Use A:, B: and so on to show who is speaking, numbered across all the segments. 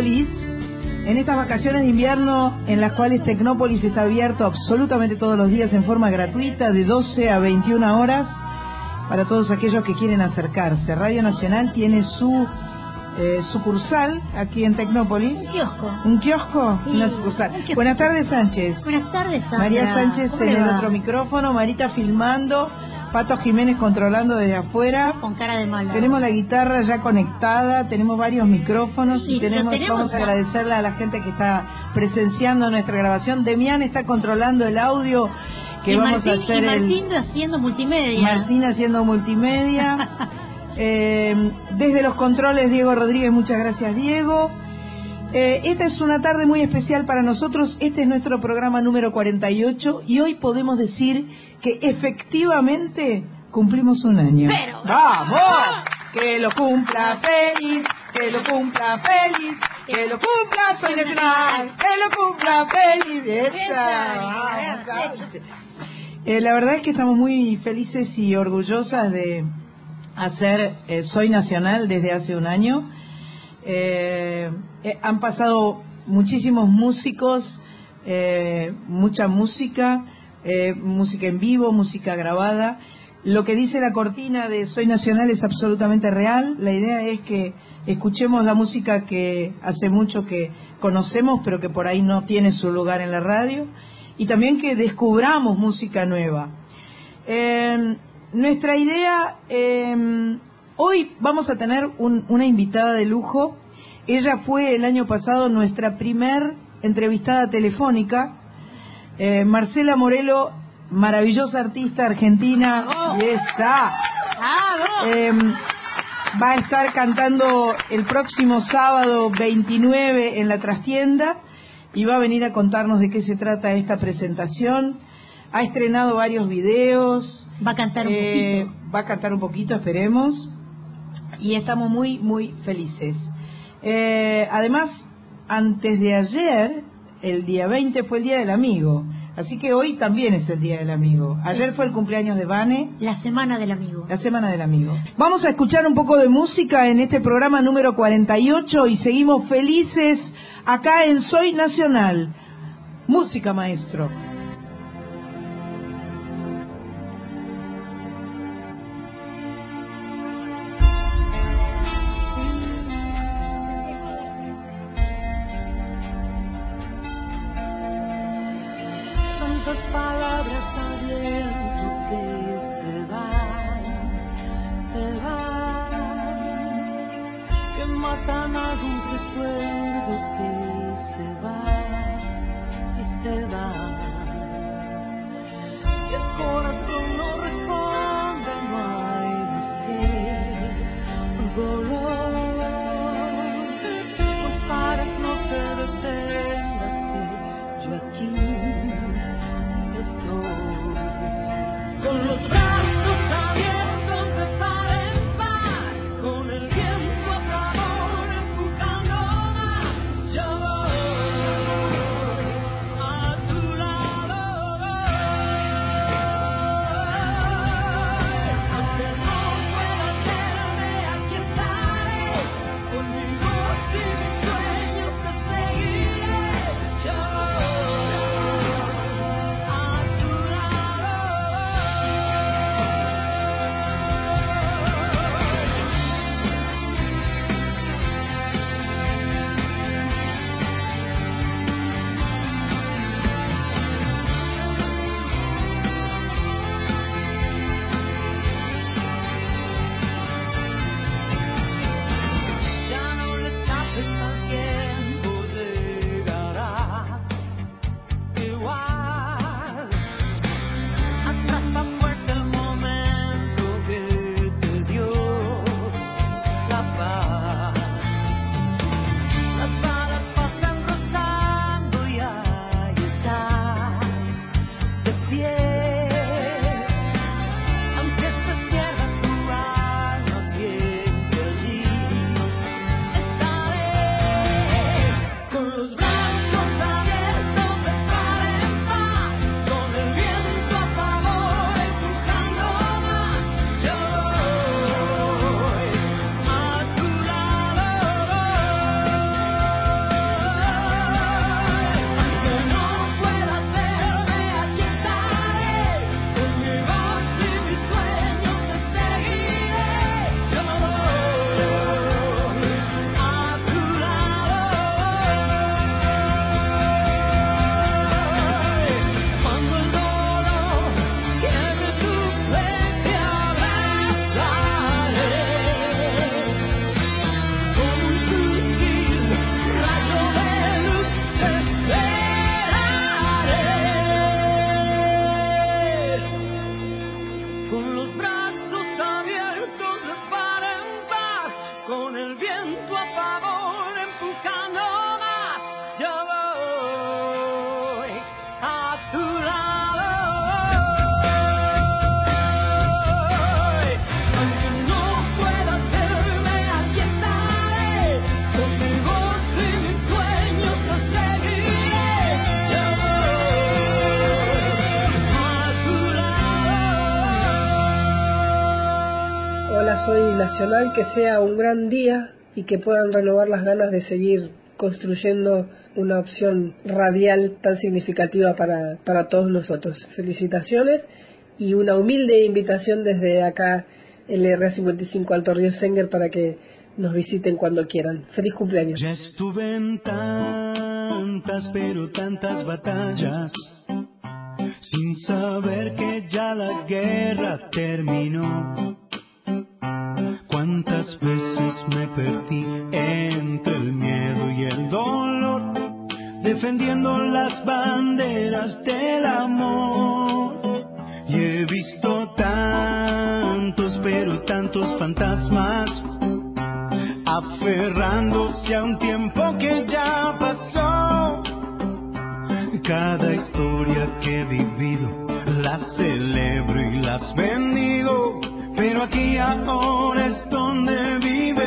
A: Tecnópolis, en estas vacaciones de invierno en las cuales Tecnópolis está abierto absolutamente todos los días en forma gratuita de 12 a 21 horas para todos aquellos que quieren acercarse. Radio Nacional tiene su eh, sucursal aquí en Tecnópolis.
B: Un kiosco.
A: ¿Un kiosco?
B: Sí,
A: Una sucursal.
B: un kiosco.
A: Buenas tardes, Sánchez.
B: Buenas tardes, Sandra.
A: María Sánchez
B: ¿Cómo
A: en
B: le
A: el
B: va?
A: otro micrófono, Marita filmando, Pato Jiménez controlando desde afuera.
B: Con cara de malo.
A: Tenemos la guitarra ya conectada, tenemos varios micrófonos
B: Sí,
A: y tenemos, vamos a agradecerle a la gente que está presenciando nuestra grabación. Demián está controlando el audio que
B: y
A: vamos
B: Martín,
A: a hacer
B: y
A: el
B: Martín haciendo multimedia.
A: Martín haciendo multimedia. Eh, desde los controles, Diego Rodríguez, muchas gracias, Diego. Eh, esta es una tarde muy especial para nosotros. Este es nuestro programa número 48 y hoy podemos decir que efectivamente cumplimos un año.
B: Pero-
A: ¡Vamos! Que lo cumpla feliz, que lo cumpla feliz, que lo cumpla Soy Nacional, que lo cumpla feliz. Esa, vamos. Eh, la verdad es que estamos muy felices y orgullosas de hacer eh, Soy Nacional desde hace un año. Eh, han pasado muchísimos músicos, eh, mucha música, eh, música en vivo, música grabada. Lo que dice la cortina de Soy Nacional es absolutamente real. La idea es que escuchemos la música que hace mucho que conocemos, pero que por ahí no tiene su lugar en la radio. Y también que descubramos música nueva. Eh, nuestra idea, eh, hoy vamos a tener un- una invitada de lujo. Ella fue el año pasado nuestra primer entrevistada telefónica. Eh, Marcela Morelo, maravillosa artista argentina. Esa.
B: ¡Vamos!
A: Eh, va a estar cantando el próximo sábado 29 en la trastienda y va a venir a contarnos de qué se trata esta presentación. Ha estrenado varios videos.
B: Va a cantar un
A: Eh,
B: poquito.
A: Va a cantar un poquito, esperemos. Y estamos muy, muy felices. Eh, además, antes de ayer, el día 20 fue el Día del Amigo. Así que hoy también es el Día del Amigo. Ayer fue el cumpleaños de Vane.
B: La semana del amigo.
A: La Semana del Amigo. Vamos a escuchar un poco de música en este programa número 48 y seguimos felices acá en Soy Nacional. Música, maestro.
C: Nacional, que sea un gran día y que puedan renovar las ganas de seguir construyendo una opción radial tan significativa para, para todos nosotros. Felicitaciones y una humilde invitación desde acá, el RA55 Alto Río Senger, para que nos visiten cuando quieran. Feliz cumpleaños.
D: Ya estuve en tantas, pero tantas batallas, sin saber que ya la guerra terminó. Cuántas veces me perdí entre el miedo y el dolor, defendiendo las banderas del amor. Y he visto tantos, pero tantos fantasmas aferrándose a un tiempo que ya pasó. Cada historia que he vivido la celebro y las bendigo, pero aquí ahora es donde vive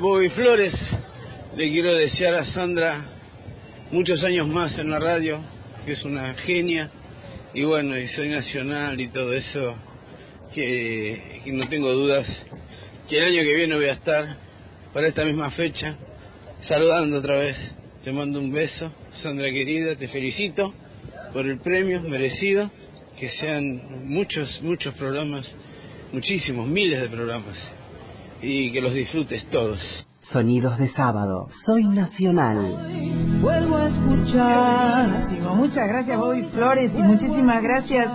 E: Bobby Flores. Le quiero desear a Sandra muchos años más en la radio, que es una genia. Y bueno, y soy nacional y todo eso, que, que no tengo dudas que el año que viene voy a estar para esta misma fecha, saludando otra vez. Te mando un beso, Sandra querida, te felicito por el premio merecido, que sean muchos, muchos programas, muchísimos, miles de programas, y que los disfrutes todos.
F: Sonidos de sábado. Soy nacional.
A: Vuelvo a escuchar. Muchas gracias, Bobby Flores, y muchísimas gracias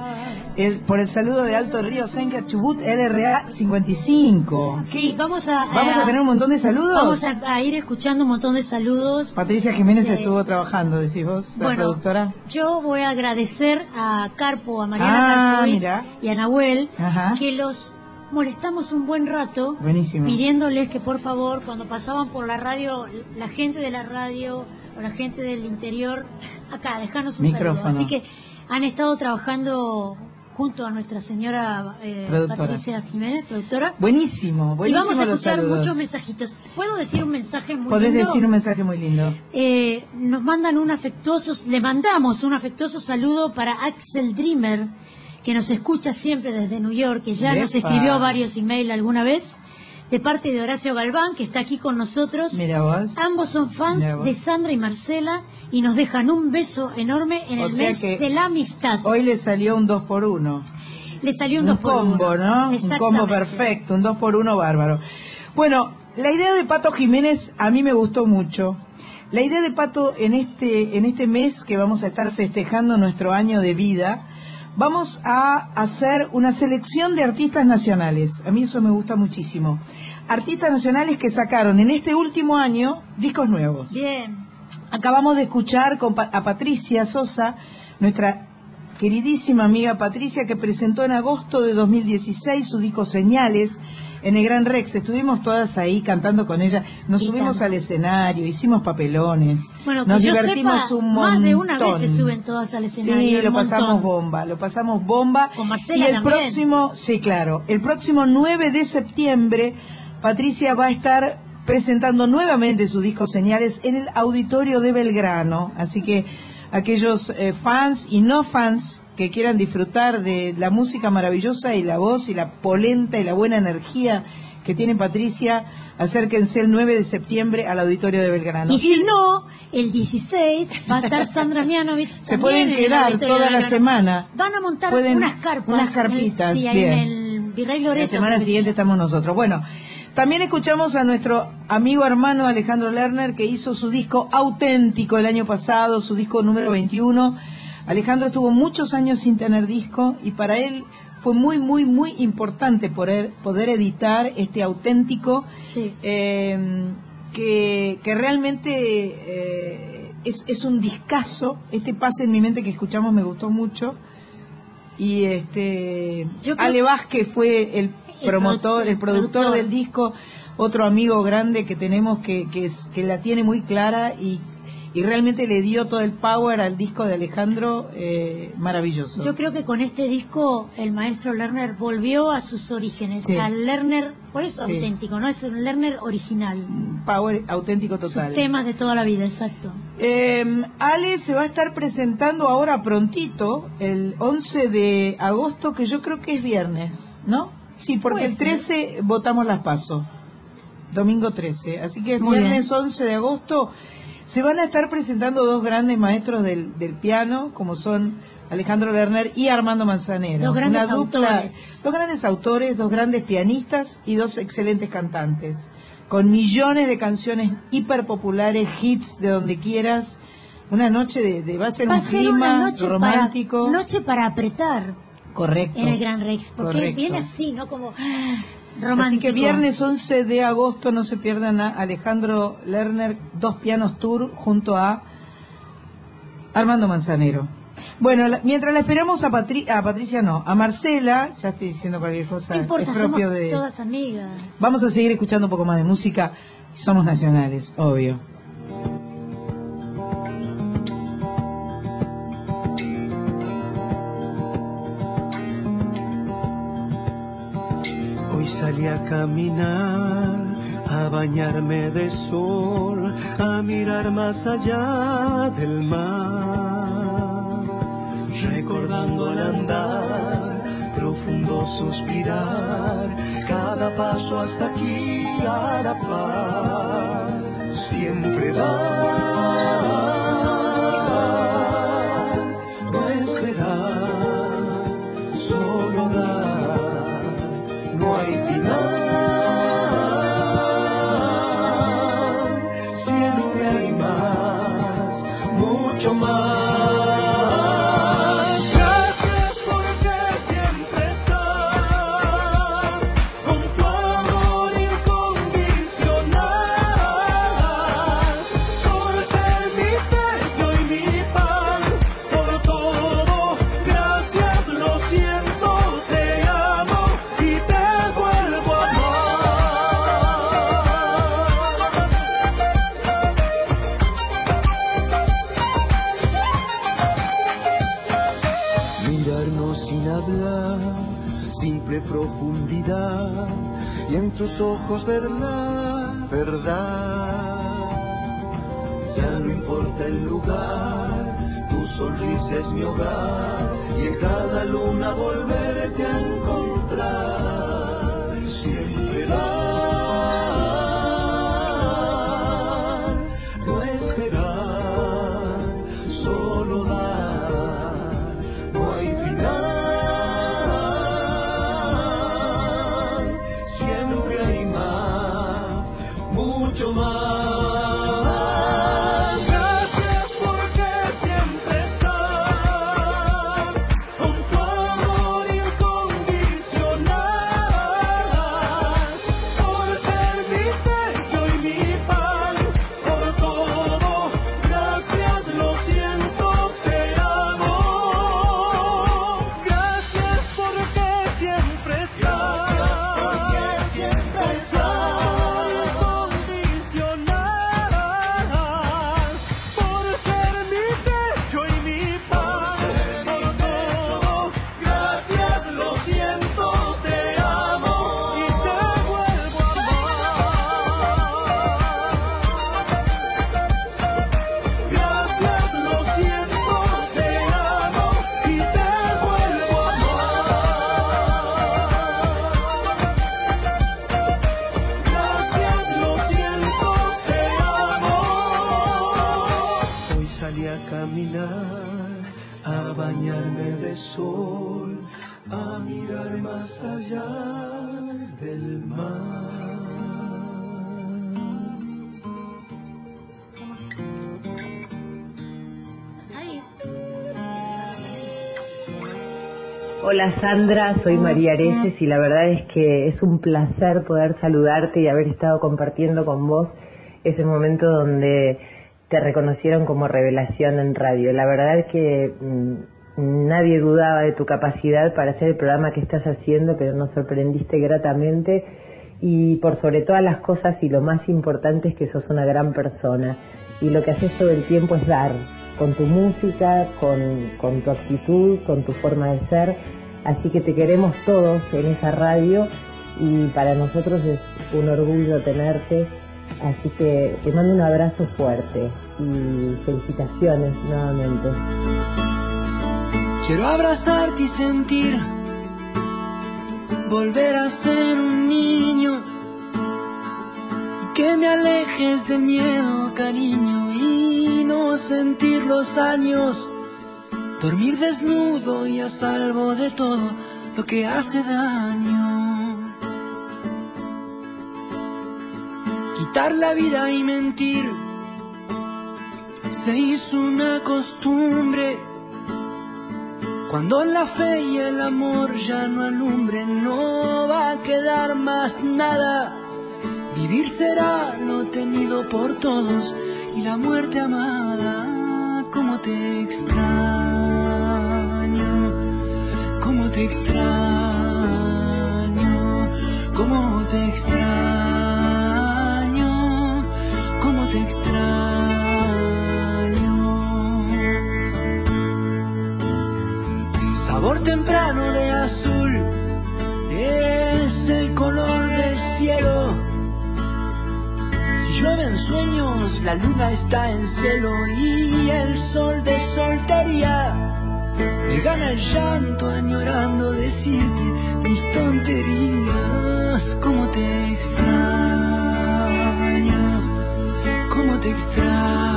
A: eh, por el saludo de Alto Río Senker Chubut LRA 55.
B: Sí, vamos a,
A: Vamos a tener un montón de saludos.
B: Vamos a, a ir escuchando un montón de saludos.
A: Patricia Jiménez estuvo trabajando, decís vos, la
B: Bueno,
A: productora.
B: yo voy a agradecer a Carpo, a
A: Ah,
B: Mariana
A: mira.
B: y a Nahuel
A: Ajá.
B: que los molestamos un buen rato
A: Buenísimo.
B: pidiéndoles que por favor cuando pasaban por la radio, la gente de la radio o la gente del interior, acá, dejanos un
A: Micrófono.
B: saludo. Así que han estado trabajando junto a nuestra señora eh. Patricia Jiménez, productora.
A: Buenísimo,
B: Y
A: buenísimo
B: vamos a escuchar
A: saludos.
B: muchos mensajitos. ¿Puedo decir un mensaje muy
A: Podés
B: lindo?
A: decir un mensaje muy lindo.
B: Eh, nos mandan un afectuoso, le mandamos un afectuoso saludo para Axel Dreamer, que nos escucha siempre desde New York, que ya nos escribió varios emails alguna vez, de parte de Horacio Galván, que está aquí con nosotros.
A: Mira vos.
B: Ambos son fans de Sandra y Marcela y nos dejan un beso enorme en
A: O
B: el mes de la amistad.
A: Hoy le salió un 2 por 1
B: Le salió un,
A: un
B: dos por
A: combo,
B: uno.
A: ¿no? Un combo perfecto, un 2 por 1 bárbaro. Bueno, la idea de Pato Jiménez a mí me gustó mucho. La idea de Pato en este, en este mes que vamos a estar festejando nuestro año de vida, vamos a hacer una selección de artistas nacionales. A mí eso me gusta muchísimo. Artistas nacionales que sacaron en este último año discos nuevos.
B: Bien.
A: Acabamos de escuchar con Pa- a Patricia Sosa, nuestra queridísima amiga Patricia, que presentó en agosto de 2016 su disco Señales en el Gran Rex. Estuvimos todas ahí cantando con ella. Nos
B: Y
A: subimos
B: tanto.
A: al escenario, hicimos papelones.
B: Bueno,
A: Nos divertimos
B: sepa,
A: un montón.
B: más de una vez se suben todas al escenario.
A: Sí, lo pasamos bomba, lo pasamos bomba.
B: Con Marcela
A: y el
B: también.
A: próximo, sí, claro, el próximo 9 de septiembre, Patricia va a estar presentando nuevamente su disco Señales en el auditorio de Belgrano. Así que aquellos eh, fans y no fans que quieran disfrutar de la música maravillosa y la voz y la polenta y la buena energía que tiene Patricia, acérquense el 9 de septiembre al auditorio de Belgrano.
B: Y si no, el 16 va a estar Sandra Mianovich.
A: Se pueden quedar toda la semana.
B: Van a montar
A: Pueden-
B: unas carpas.
A: unas
B: en-
A: carpitas,
B: sí,
A: bien.
B: en el Virrey Loreto.
A: La semana siguiente estamos nosotros. Bueno, también escuchamos a nuestro amigo hermano Alejandro Lerner que hizo su disco auténtico el año pasado, su disco número 21. Alejandro estuvo muchos años sin tener disco y para él fue muy, muy, muy importante poder, poder editar este auténtico
B: Sí.
A: eh, que, que realmente eh, es, es un discazo. Este pase en mi mente que escuchamos me gustó mucho. Y este
B: Yo
A: Ale Vázquez fue el
B: El
A: promotor, el productor
B: productor.
A: del disco, otro amigo grande que tenemos que, que, es- que la tiene muy clara y, y realmente le dio todo el power al disco de Alejandro, eh, maravilloso.
B: Yo creo que con este disco el maestro Lerner volvió a sus orígenes,
A: Sí.
B: al Lerner, por eso
A: Sí.
B: auténtico, no es un Lerner original.
A: Power auténtico total.
B: Sus temas de toda la vida, exacto.
A: Eh, Ale se va a estar presentando ahora prontito, el 11 de agosto, que yo creo que es viernes, ¿no? Sí, porque el
B: ser.
A: 13 votamos las pasos, domingo 13, así que el
B: Muy
A: viernes 11 de agosto se van a estar presentando dos grandes maestros del, del piano, como son Alejandro Lerner y Armando Manzanero.
B: Dos grandes
A: Una dupla,
B: autores.
A: dos grandes autores, dos grandes pianistas y dos excelentes cantantes, con millones de canciones hiper populares, hits de donde quieras. Una noche de, de- va a ser
B: Va
A: un
B: ser
A: clima
B: una noche
A: romántico.
B: para, noche para apretar
A: Correcto.
B: en el Gran Rex, porque
A: Correcto.
B: viene así, ¿no? Como ah, romántico.
A: Así que viernes 11 de agosto no se pierdan a Alejandro Lerner, dos pianos tour junto a Armando Manzanero. Bueno, la- mientras la esperamos a, Patri- a Patricia, no, a Marcela, ya estoy diciendo cualquier cosa,
B: No importa,
A: es
B: somos
A: de...
B: todas amigas.
A: Vamos a seguir escuchando un poco más de música, somos nacionales, obvio.
G: Caminar, a bañarme de sol, a mirar más allá del mar, recordando al andar, profundo suspirar, cada paso hasta aquí a la paz, siempre dar,
H: tus ojos ver la verdad. Ya no importa el lugar, tu sonrisa es mi hogar y en cada luna volverte
I: Hola Sandra, soy María Areces y la verdad es que es un placer poder saludarte y haber estado compartiendo con vos ese momento donde te reconocieron como revelación en radio. La verdad es que mm, nadie dudaba de tu capacidad para hacer el programa que estás haciendo, pero nos sorprendiste gratamente y por sobre todas las cosas y lo más importante es que sos una gran persona y lo que haces todo el tiempo es dar con tu música, con, con tu actitud, con tu forma de ser. Así que te queremos todos en esa radio y para nosotros es un orgullo tenerte. Así que te mando un abrazo fuerte y felicitaciones nuevamente.
G: Quiero abrazarte y sentir, volver a ser un niño, que me alejes del miedo, cariño, y no sentir los años, dormir desnudo y a salvo de todo lo que hace daño. Quitar la vida y mentir se hizo una costumbre. Cuando la fe y el amor ya no alumbren, no va a quedar más nada. Vivir será lo temido por todos y la muerte amada. Como te extraño, te extraño, como te extraño, como te extraño. Sabor temprano de azul es el color del cielo. Si llueven sueños, la luna está en celo y el sol de soltería me gana el llanto añorando decirte mis tonterías. Como te extraño, como te extraño,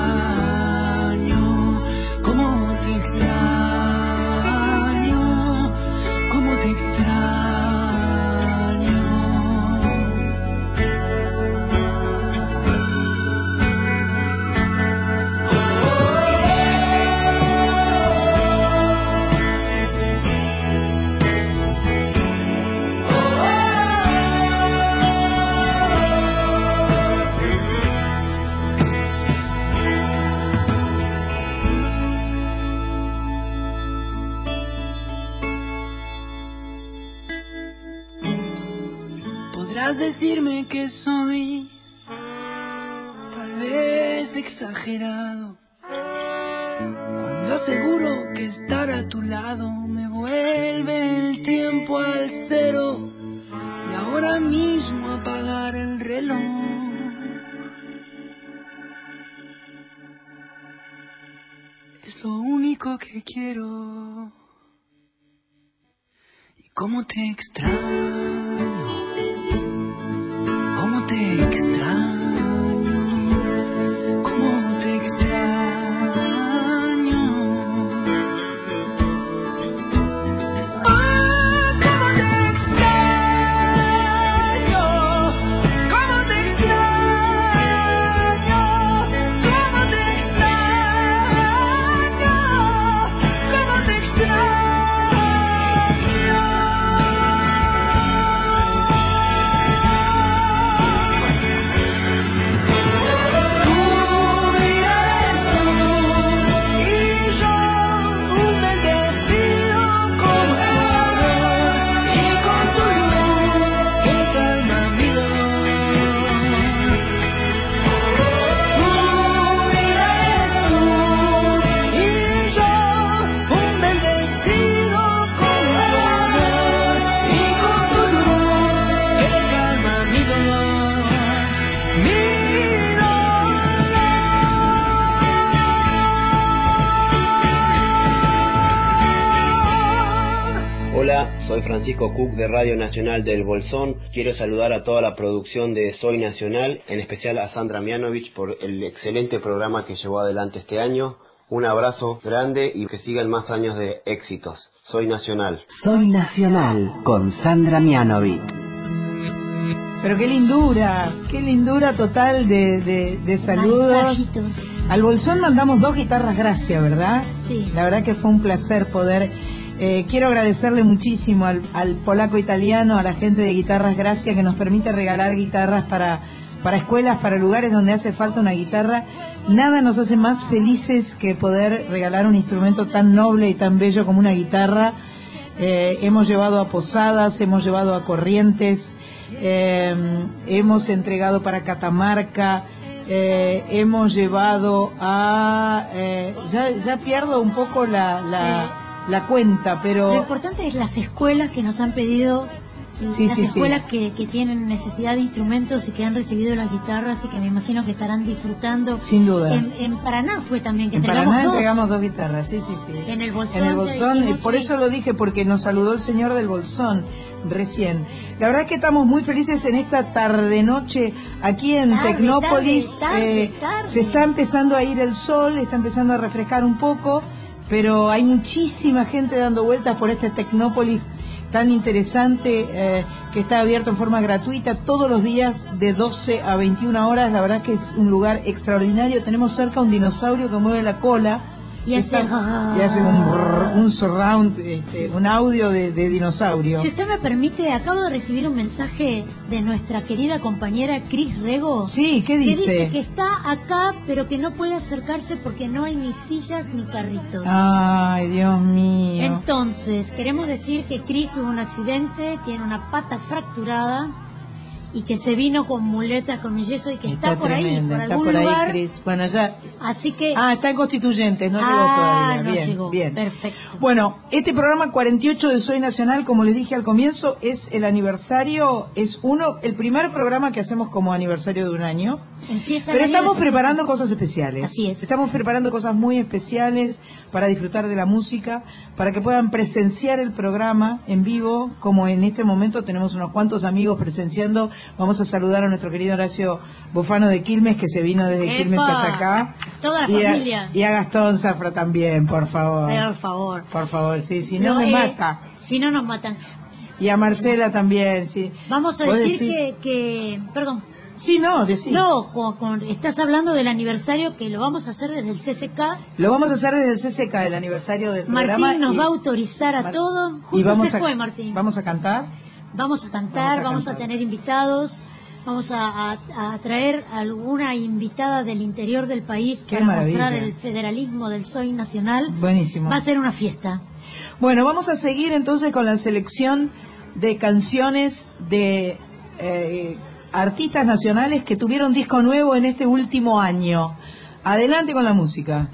G: Cuando aseguro que estar a tu lado me vuelve el tiempo al cero y ahora mismo apagar el reloj. Es lo único que quiero. Y cómo te extraño.
J: Francisco Cook de Radio Nacional del Bolsón. Quiero saludar a toda la producción de Soy Nacional, en especial a Sandra Mianovich por el excelente programa que llevó adelante este año. Un abrazo grande y que sigan más años de éxitos. Soy Nacional.
F: Soy Nacional con Sandra Mianovic.
A: Pero qué lindura, qué lindura total de, de- de saludos. Al Bolsón mandamos dos guitarras gracias, ¿verdad?
B: Sí.
A: La verdad que fue un placer poder. Eh, quiero agradecerle muchísimo al, al polaco italiano, a la gente de Guitarras Gracia que nos permite regalar guitarras para, para escuelas, para lugares donde hace falta una guitarra. Nada nos hace más felices que poder regalar un instrumento tan noble y tan bello como una guitarra. Eh, hemos llevado a posadas, hemos llevado a corrientes, eh, hemos entregado para Catamarca, eh, hemos llevado a... eh, ya, ya pierdo un poco la, la cuenta,
B: Lo
A: pero...
B: importante es las escuelas que nos han pedido,
A: Sí,
B: las
A: sí, sí.
B: escuelas que, que tienen necesidad de instrumentos y que han recibido las guitarras y que me imagino que estarán disfrutando.
A: Sin duda.
B: En, en Paraná fue también que
A: En
B: entregamos
A: Paraná
B: dos.
A: entregamos dos guitarras, sí, sí, sí.
B: En el Bolsón.
A: En el Bolsón,
B: dijimos,
A: y por eso lo dije, porque nos saludó el señor del Bolsón recién. La verdad es que estamos muy felices en esta tarde-noche aquí en
B: Tarde,
A: Tecnópolis.
B: tarde, tarde,
A: Eh. Se está empezando a ir el sol, está empezando a refrescar un poco, pero hay muchísima gente dando vueltas por este Tecnópolis tan interesante eh, que está abierto en forma gratuita todos los días de 12 a 21 horas. La verdad que es un lugar extraordinario. Tenemos cerca un dinosaurio que mueve la cola.
B: Y hace-
A: Está- y hace un, brrr, un surround, este, un audio de, de dinosaurio.
B: Si usted me permite, acabo de recibir un mensaje de nuestra querida compañera Cris Rego.
A: Sí, ¿qué
B: Que
A: dice?
B: dice que está acá, pero que no puede acercarse porque no hay ni sillas ni carritos.
A: Ay, Dios mío.
B: Entonces, queremos decir que Cris tuvo un accidente, tiene una pata fracturada y que se vino con muletas, con yeso y que está, por ahí, por
A: está
B: algún
A: por ahí,
B: lugar.
A: Bueno, ya.
B: Así que...
A: Ah, está en Constituyentes, no llegó
B: Ah,
A: todavía.
B: no
A: bien,
B: llegó.
A: bien.
B: Perfecto.
A: Bueno, este programa 48 de Soy Nacional, como les dije al comienzo, es el aniversario, es uno, el primer programa que hacemos como aniversario de un año.
B: Empieza
A: Pero estamos preparando cosas especiales.
B: Así es.
A: Estamos preparando cosas muy especiales para disfrutar de la música, para que puedan presenciar el programa en vivo, como en este momento tenemos unos cuantos amigos presenciando. Vamos a saludar a nuestro querido Horacio Bofano de Quilmes, que se vino desde
B: ¡Epa!
A: Quilmes hasta acá.
B: Toda la
A: y a-
B: familia.
A: y a Gastón Zafra también, por favor.
B: Por favor.
A: Por favor, sí, si no, me
B: eh,
A: mata.
B: Si no nos matan.
A: Y a Marcela también, sí.
B: Vamos a
A: ¿Vos
B: decir que, que... Perdón.
A: Sí, no, decís.
B: No, con, con- estás hablando del aniversario que lo vamos a hacer desde el CCK.
A: Lo vamos a hacer desde el CCK, el aniversario del programa.
B: Martín nos
A: y-
B: va a autorizar a
A: Mar-
B: todo.
A: y vamos
B: se
A: a,
B: fue Martín.
A: Vamos a cantar.
B: Vamos a cantar,
A: Vamos a
B: vamos a,
A: cantar.
B: tener invitados, vamos a, a- a traer alguna invitada del interior del país
A: Qué
B: para
A: maravilla.
B: mostrar el federalismo del Soy Nacional.
A: Buenísimo.
B: Va a ser una fiesta.
A: Bueno, vamos a seguir entonces con la selección de canciones de eh, artistas nacionales que tuvieron disco nuevo en este último año. Adelante con la música.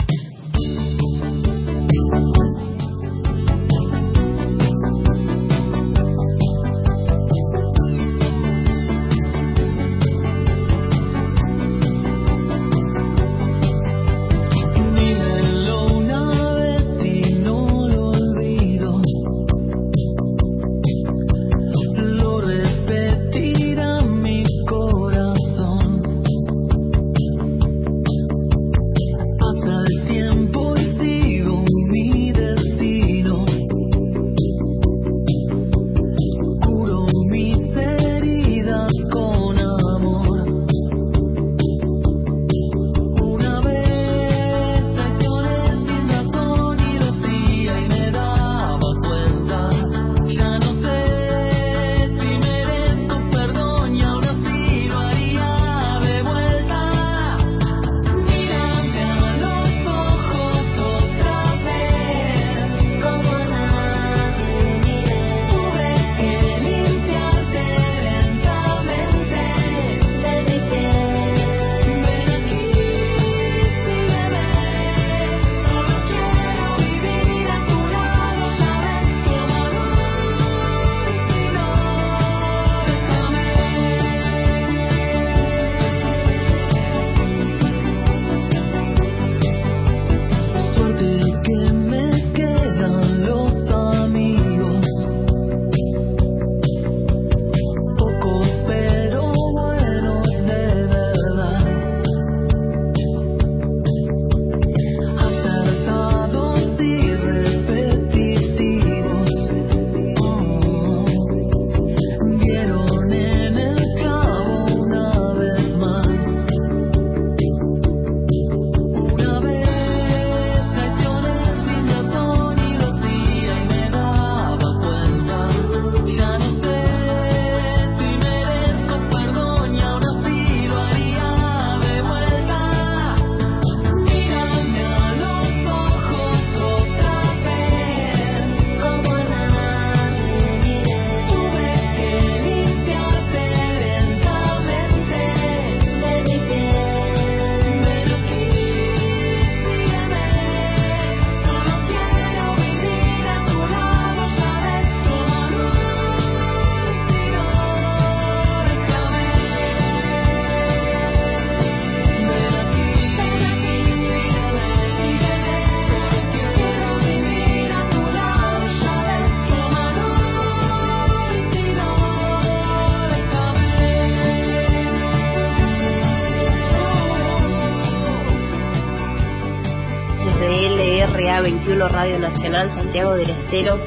D: Nacional Santiago del Estero.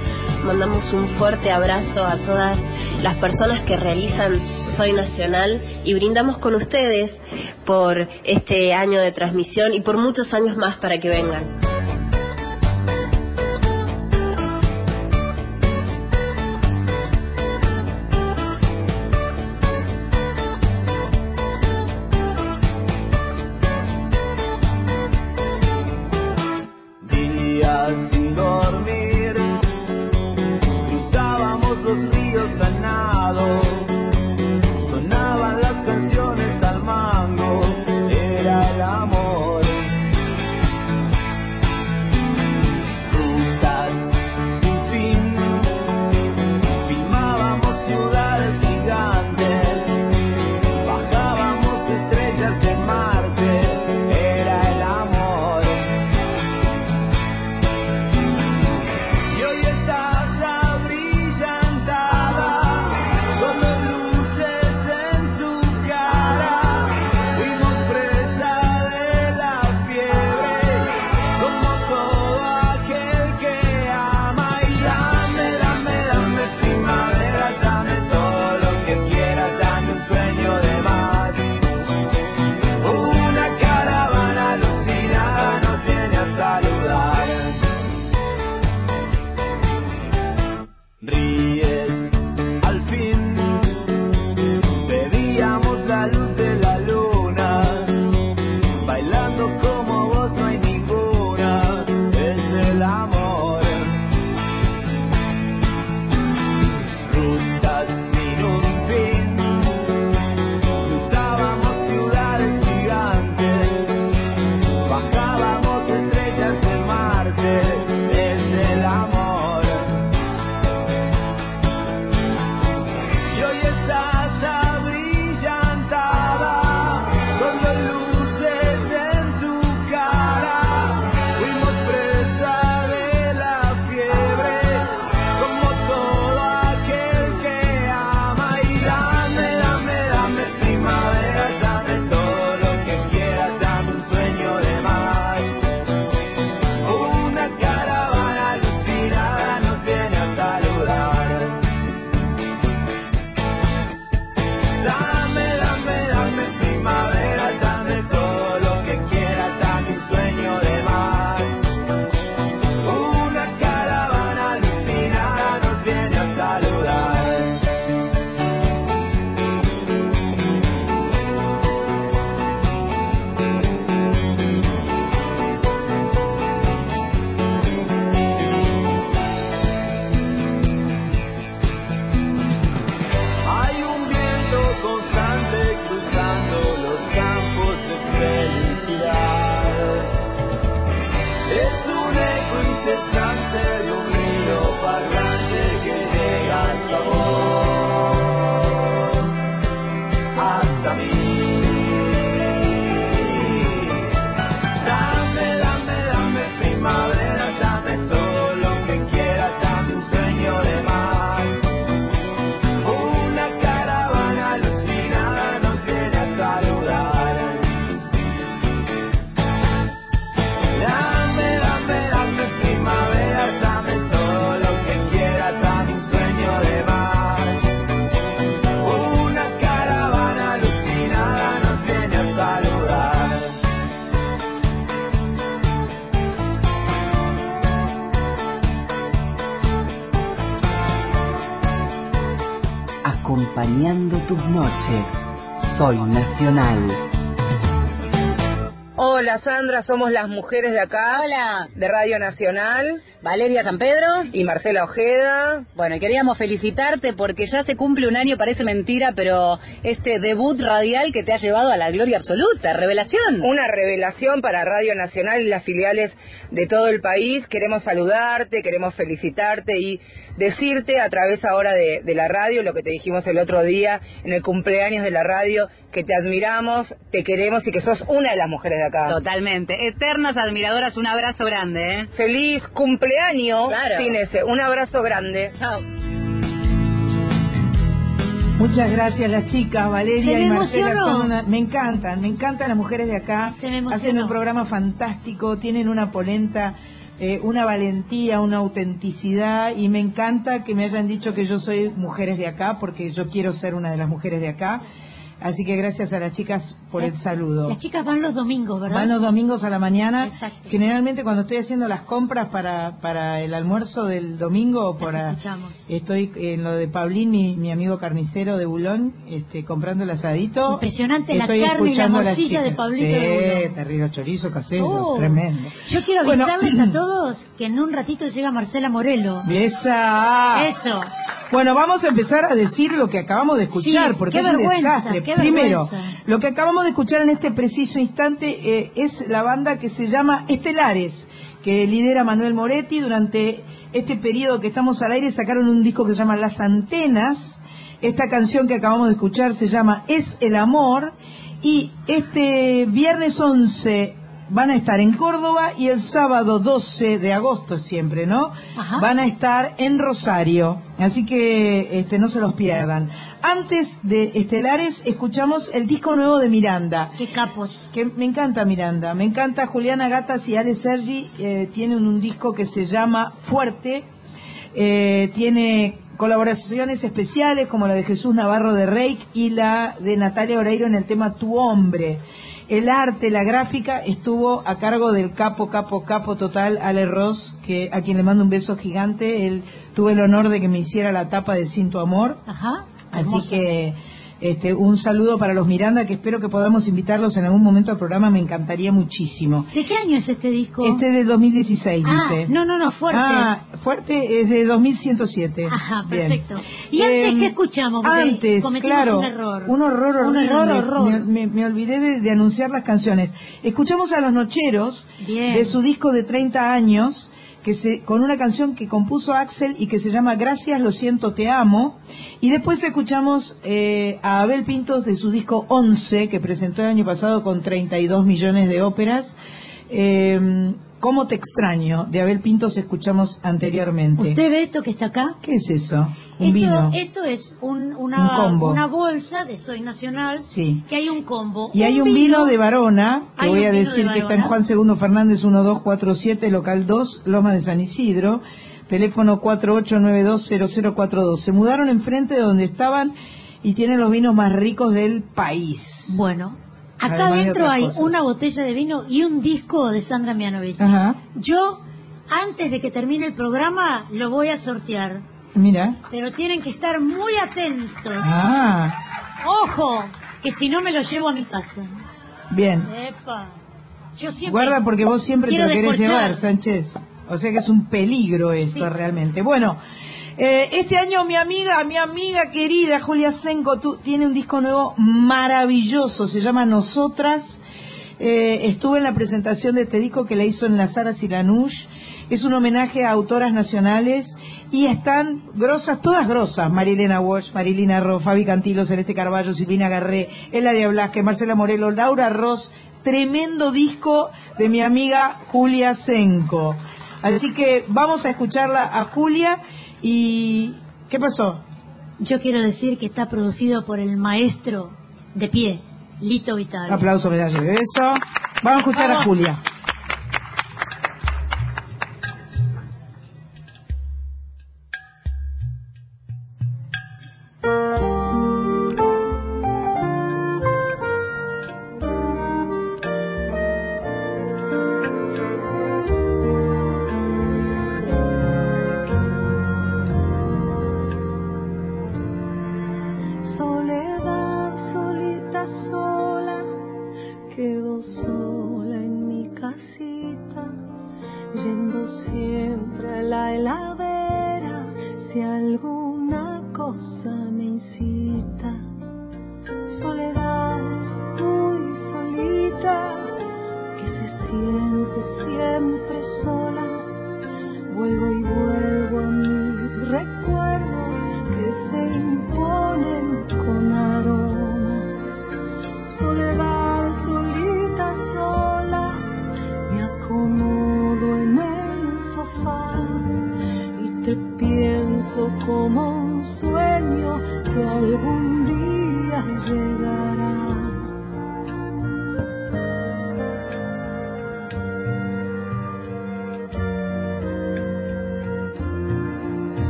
D: Mandamos un fuerte abrazo a todas las personas que realizan Soy Nacional y brindamos con ustedes por este año de transmisión y por muchos años más para que vengan.
F: Noches. Soy Nacional.
K: Hola Sandra, somos las mujeres de acá.
L: Hola.
K: De Radio Nacional.
L: Valeria San Pedro.
K: Y Marcela Ojeda.
L: Bueno, y queríamos felicitarte porque ya se cumple un año, parece mentira, pero este debut radial que te ha llevado a la gloria absoluta, revelación.
K: Una revelación para Radio Nacional y las filiales de todo el país. Queremos saludarte, queremos felicitarte y decirte a través ahora de, de la radio lo que te dijimos el otro día en el cumpleaños de la radio, que te admiramos, te queremos y que sos una de las mujeres de acá.
L: Totalmente. Eternas admiradoras, un abrazo grande. ¿eh?
K: Feliz cumpleaños
L: Claro.
K: sin ese. Un abrazo grande.
L: Chao.
A: Muchas gracias las chicas, Valeria y Marcela.
B: emocionó.
A: Son una- me encantan, me encantan las mujeres de acá.
B: Se me.
A: Hacen un programa fantástico, tienen una polenta eh, una valentía, una autenticidad y me encanta que me hayan dicho que yo soy mujeres de acá porque yo quiero ser una de las mujeres de acá. Así que gracias a las chicas por el saludo.
B: Las chicas van los domingos, ¿verdad?
A: Van los domingos a la mañana.
B: Exacto.
A: Generalmente cuando estoy haciendo las compras para, para el almuerzo del domingo, para,
B: escuchamos.
A: estoy en lo de Paulín, mi, mi amigo carnicero de Bulón, este, comprando el asadito.
B: Impresionante la
A: Estoy
B: carne y la
A: a
B: morcilla de. Pablito
A: Sí,
B: de Bulón.
A: terrible chorizo casero,
B: Oh.
A: tremendo.
B: Yo quiero
A: Bueno,
B: avisarles a todos que en un ratito llega Marcela Morelo.
A: Esa.
B: Eso.
A: Bueno, vamos a empezar a decir lo que acabamos de escuchar,
B: Sí,
A: porque es un desastre. Primero, lo que acabamos de escuchar en este preciso instante eh, es la banda que se llama Estelares, que lidera Manuel Moretti. Durante este periodo que estamos al aire sacaron un disco que se llama Las Antenas. Esta canción que acabamos de escuchar se llama Es el Amor. Y este viernes 11 van a estar en Córdoba y el sábado 12 de agosto siempre, ¿no? Van a estar en Rosario. Así que este, no se los pierdan. Antes de Estelares escuchamos el disco nuevo de Miranda.
B: Qué capos.
A: Que me encanta Miranda. Me encanta Juliana Gatas y Ale Sergi. eh, tienen un disco que se llama Fuerte. Eh, tiene colaboraciones especiales como la de Jesús Navarro de Reik y la de Natalia Oreiro en el tema Tu Hombre. El arte, la gráfica estuvo a cargo del capo, capo, capo total, Ale Ross, que, a quien le mando un beso gigante. Él tuve el honor de que me hiciera la tapa de Sin Tu Amor.
B: Ajá.
A: Así que este, un saludo para los Miranda, que espero que podamos invitarlos en algún momento al programa, me encantaría muchísimo.
B: ¿De qué año es este disco?
A: Este es de 2016,
B: Ah,
A: dice.
B: no, no, no, fuerte.
A: Ah, fuerte es de 2107.
B: Ajá,
A: Bien.
B: perfecto. ¿Y antes
A: Em,
B: qué escuchamos? Porque
A: Antes, claro,
B: un error.
A: un horror
B: Un
A: horrible.
B: error, horror.
A: Me, me- me olvidé de, de anunciar las canciones. Escuchamos a Los Nocheros
B: Bien.
A: de su disco de 30 años, que se, con una canción que compuso Axel y que se llama Gracias, lo siento, te amo. Y después escuchamos eh, a Abel Pintos de su disco 11, que presentó el año pasado con 32 millones de óperas. Eh, ¿Cómo te extraño? De Abel Pintos escuchamos anteriormente.
B: ¿Usted ve esto que está acá?
A: ¿Qué es eso? Un
B: Esto,
A: vino.
B: esto es un-
A: Un
B: una, bolsa de Soy Nacional,
A: Sí.
B: que hay un combo.
A: Y hay un vino, de Varona, que voy a decir
B: de
A: que está en. Juan II Fernández 1247, local 2, Loma de San Isidro, teléfono 48920042. Se mudaron enfrente de donde estaban y tienen los vinos más ricos del país.
B: Bueno, acá
A: de
B: adentro hay
A: cosas.
B: una botella de vino y un disco de Sandra Mianovich. Yo, antes de que termine el programa, lo voy a sortear.
A: Mira.
B: Pero tienen que estar muy atentos.
A: Ah,
B: ¡Ojo! Que si no me lo llevo a mi casa.
A: bien.
B: Epa. Yo siempre.
A: Guarda porque vos siempre te lo querés
B: descorchar.
A: llevar, Sánchez. O sea que es un peligro esto
B: Sí.
A: realmente. Bueno, eh, este año mi amiga, mi amiga querida Julia Senko tú, tiene un disco nuevo maravilloso, se llama Nosotras. Eh, estuve en la presentación de este disco que la hizo en la Sara Silanush. Es un homenaje a autoras nacionales y están grosas, todas grosas. Marilena Walsh, Marilina Ro, Fabi Cantilo, Celeste Carballo, Silvina Garré, Eladia Blasque, Marcela Morelo, Laura Ross. Tremendo disco de mi amiga Julia Senko. Así que vamos a escucharla a Julia y... ¿Qué pasó?
B: Yo quiero decir que está producido por el maestro de pie, Lito Vital.
A: Aplauso, medalla de beso. Vamos a escuchar a. Julia.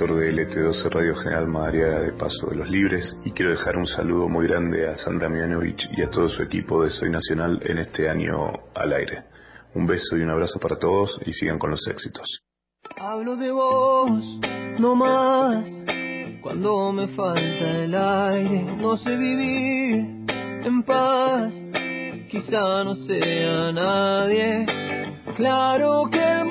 M: director de LT12 Radio General Madariaga de Paso de los Libres y quiero dejar un saludo muy grande a San Damianovich y a todo su equipo de Soy Nacional en este año al aire. Un beso y un abrazo para todos y sigan con los éxitos.
N: Hablo de vos, no más. Cuando me falta el aire, no sé vivir en paz. Quizá no sea nadie. Claro que el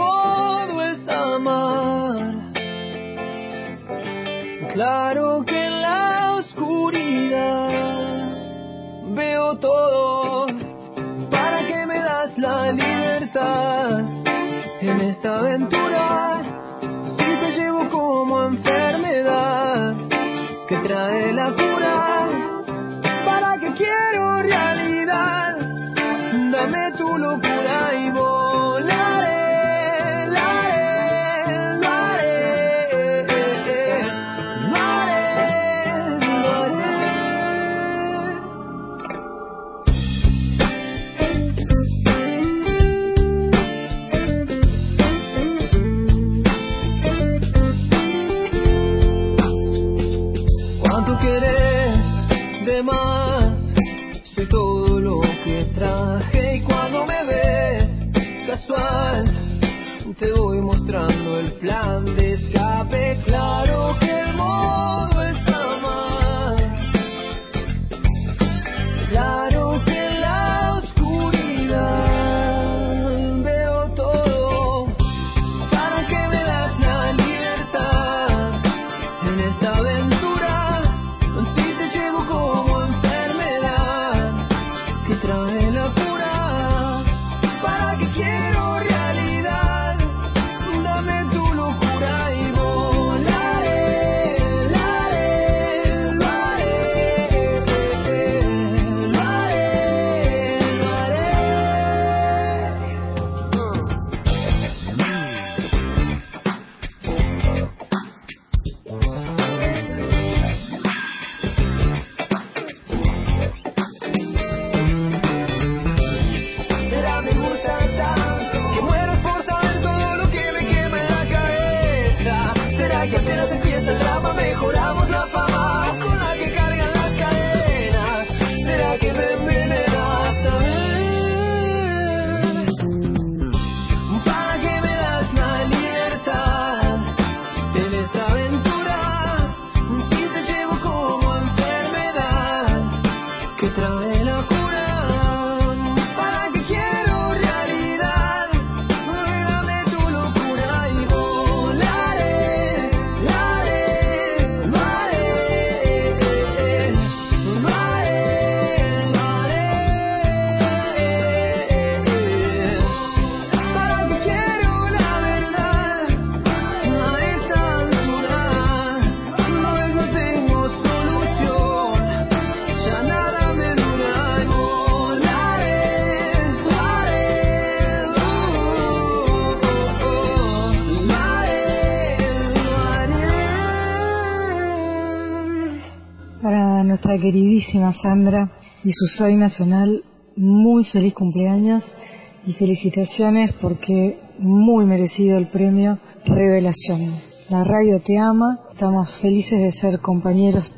O: queridísima Sandra y su Soy Nacional, muy feliz cumpleaños y felicitaciones porque muy merecido el premio Revelación. La radio te ama, estamos felices de ser compañeros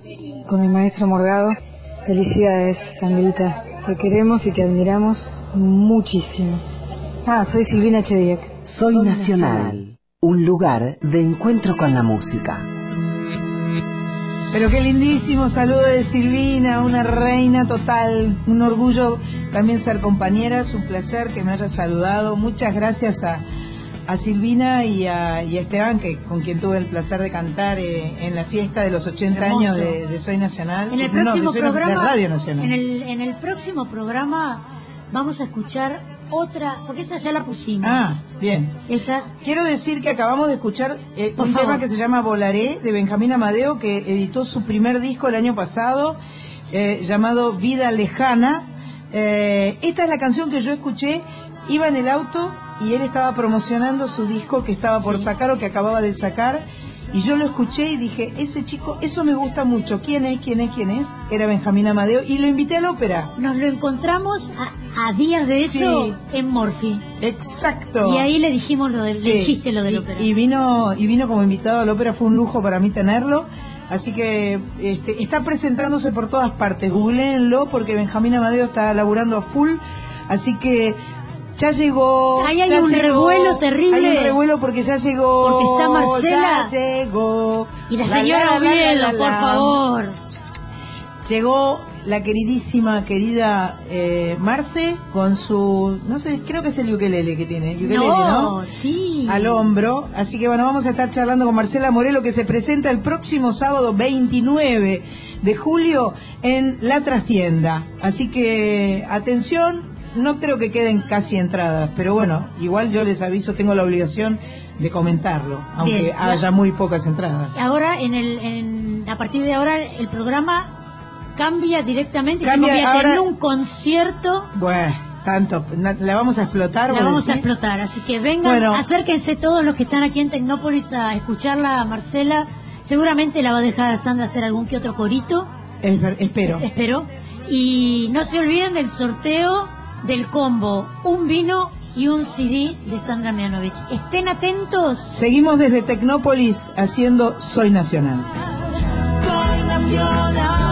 O: con el maestro Morgado. Felicidades, Sandrita, te queremos y te admiramos muchísimo. Ah, soy Silvina Chediek.
F: Soy, Nacional, un lugar de encuentro con la música.
A: Pero qué lindísimo saludo de Silvina, una reina total, un orgullo también ser compañera, es un placer que me haya saludado. Muchas gracias a, a Silvina y a, y a Esteban, que con quien tuve el placer de cantar eh, en la fiesta de los 80
B: Hermoso.
A: años de, de Soy Nacional.
B: En el
A: No,
B: próximo
A: de Soy Radio Nacional.
B: En el, en el próximo programa vamos a escuchar otra, porque esa ya la pusimos.
A: Ah, bien.
B: Esta,
A: Quiero decir que acabamos de escuchar eh, un
B: favor.
A: tema que se llama Volaré de Benjamín Amadeo, que editó su primer disco el año pasado, eh, llamado Vida Lejana. Eh, esta es la canción que yo escuché, iba en el auto y él estaba promocionando su disco que estaba por sacar o que acababa de sacar. Y yo lo escuché y dije, ese chico, eso me gusta mucho. ¿Quién es? ¿Quién es? ¿Quién es? Era Benjamín Amadeo y lo invité a la ópera.
B: nos lo encontramos a, a días de eso
A: Sí.
B: en Morphy.
A: Exacto.
B: Y ahí le dijimos lo del,
A: Sí.
B: le dijiste lo del
A: y,
B: ópera.
A: y vino y vino como invitado a la ópera, fue un lujo para mí tenerlo. Así que este, está presentándose por todas partes. Googleenlo porque Benjamín Amadeo está laburando a full. Así que ya llegó.
B: Ahí hay
A: ya
B: un
A: llegó,
B: revuelo terrible.
A: Hay un revuelo porque ya llegó.
B: Porque está Marcela.
A: Ya llegó.
B: y la señora Oviedo, por favor.
A: Llegó la queridísima, querida eh, Marce con su, no sé, creo que es el ukelele que tiene, ukelele, ¿no?
B: No, sí.
A: Al hombro. Así que bueno, vamos a estar charlando con Marcela Morelo que se presenta el próximo sábado 29 de julio en La Trastienda. Así que atención, no creo que queden casi entradas, pero bueno, igual yo les aviso, tengo la obligación de comentarlo, aunque
B: Bien,
A: haya
B: ya.
A: muy pocas entradas.
B: Ahora, en el, en, a partir de ahora, el programa cambia directamente
A: Cambia,
B: se convierte
A: ahora-
B: en un concierto.
A: Bueno, tanto, la vamos a explotar.
B: La vamos a explotar, así que vengan,
A: Bueno.
B: acérquense todos los que están aquí en Tecnópolis a escucharla a Marcela. Seguramente la va a dejar a Sandra hacer algún que otro corito,
A: Es espero.
B: espero. Y no se olviden del sorteo del combo, un vino y un CD de Sandra Mianovich. Estén atentos.
A: Seguimos desde Tecnópolis haciendo Soy Nacional.
N: Soy nacional.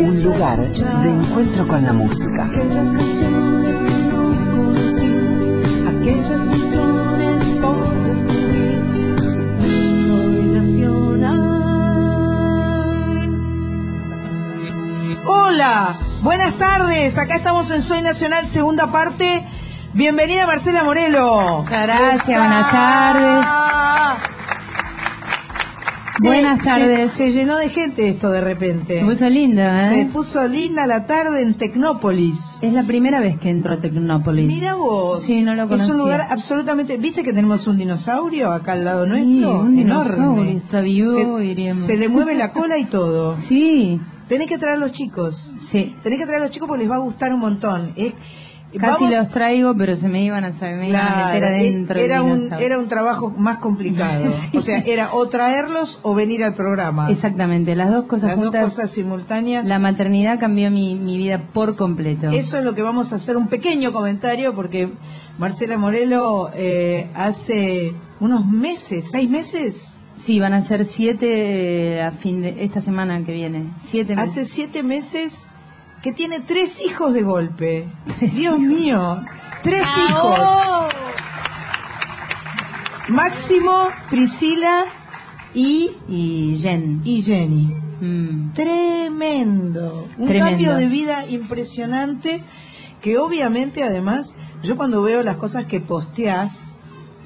N: Un
F: lugar de encuentro con la música.
P: Aquellas canciones que no conocí, aquellas canciones por descubrir. Soy nacional.
A: Hola, buenas tardes. Acá estamos en Soy Nacional, segunda parte. Bienvenida Marcela Morelo.
Q: Gracias, buenas tardes. Buenas
A: se-
Q: tardes.
A: Se, llenó de gente esto de repente.
Q: Se puso linda,
A: Se
Q: ¿eh?
A: puso linda la tarde en Tecnópolis.
Q: Es la primera vez que entro a Tecnópolis.
A: Mira vos.
Q: Sí, no lo
A: Es
Q: conocía.
A: un lugar absolutamente. ¿Viste que tenemos un dinosaurio acá al lado
Q: Sí,
A: nuestro?
Q: un dinosaurio,
A: Enorme.
Q: está vivo,
A: se,
Q: diríamos.
A: se le mueve la cola y todo.
Q: Sí.
A: Tenés que traer a los chicos.
Q: Sí.
A: Tenés que traer a los chicos porque les va a gustar un montón. Eh,
Q: Casi
A: vamos-
Q: los traigo, pero se me iban a, se me iban a meter adentro.
A: era un era un trabajo más complicado. O sea, era o traerlos o venir al programa.
Q: Exactamente, las dos cosas
A: Las dos
Q: juntas.
A: cosas simultáneas.
Q: La maternidad cambió mi, mi vida por completo.
A: Eso es lo que vamos a hacer, un pequeño comentario, porque Marcela Morelo eh, hace unos meses, seis meses,
Q: Sí, van a ser siete a fin de esta semana que viene. Siete meses.
A: hace siete meses que tiene tres hijos de golpe. Dios mío, tres hijos. Máximo, Priscila y,
Q: y Jen.
A: Y Jenny.
Q: Mm.
A: Tremendo. Un
Q: Tremendo.
A: cambio de vida impresionante que obviamente además yo cuando veo las cosas que posteás,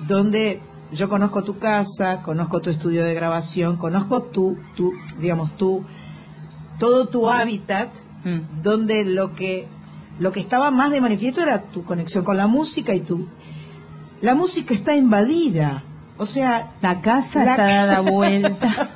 A: donde yo conozco tu casa, conozco tu estudio de grabación, conozco tu, tu digamos, tu, todo tu hábitat,
Q: Mm.
A: donde lo que, lo que estaba más de manifiesto era tu conexión con la música y tu, la música está invadida. O sea,
Q: La casa
A: La
Q: está
A: ca-
Q: dada vuelta.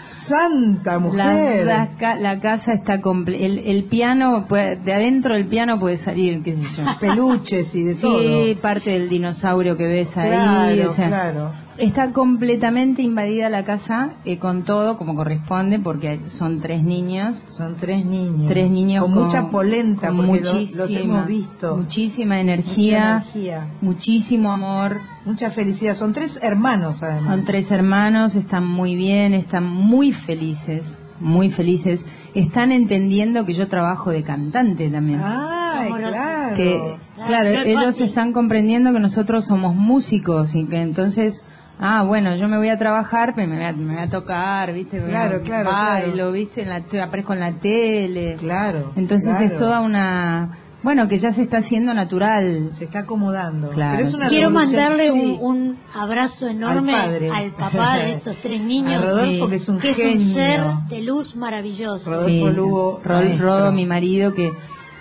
A: santa mujer.
Q: la la casa está comple el, el piano, puede- de adentro del piano puede salir, qué sé yo.
A: Peluches y de todo.
Q: Sí, parte del dinosaurio que ves ahí. O sea,
A: claro.
Q: Está completamente invadida la casa eh, con todo como corresponde porque son tres niños.
A: Son tres niños.
Q: Tres niños
A: Con mucha polenta,
Q: con
A: porque
Q: muchísima,
A: los hemos visto.
Q: Muchísima energía,
A: Mucha energía.
Q: muchísimo amor.
A: Mucha felicidad. Son tres hermanos, además.
Q: Son tres hermanos, están muy bien, están muy felices, muy felices. Están entendiendo que yo trabajo de cantante también.
A: Ay, claro.
Q: que claro, ellos están comprendiendo que nosotros somos músicos y que entonces ah bueno yo me voy a trabajar pero me voy a, me voy a tocar viste
A: Claro, claro,
Q: bailo
A: claro.
Q: viste en la, aparezco en la tele
A: Claro.
Q: entonces
A: claro.
Q: es toda una bueno que ya se está haciendo natural
A: Se está acomodando.
Q: Claro,
A: Pero es una
B: Quiero
A: revolución-
B: mandarle un,
A: sí.
B: un abrazo enorme
A: Al padre.
B: al papá de estos tres niños.
A: A Rodolfo, que es un
B: que es un ser de luz maravilloso.
A: Rodolfo
Q: Sí,
A: Lugo.
Q: Rodo, mi marido, que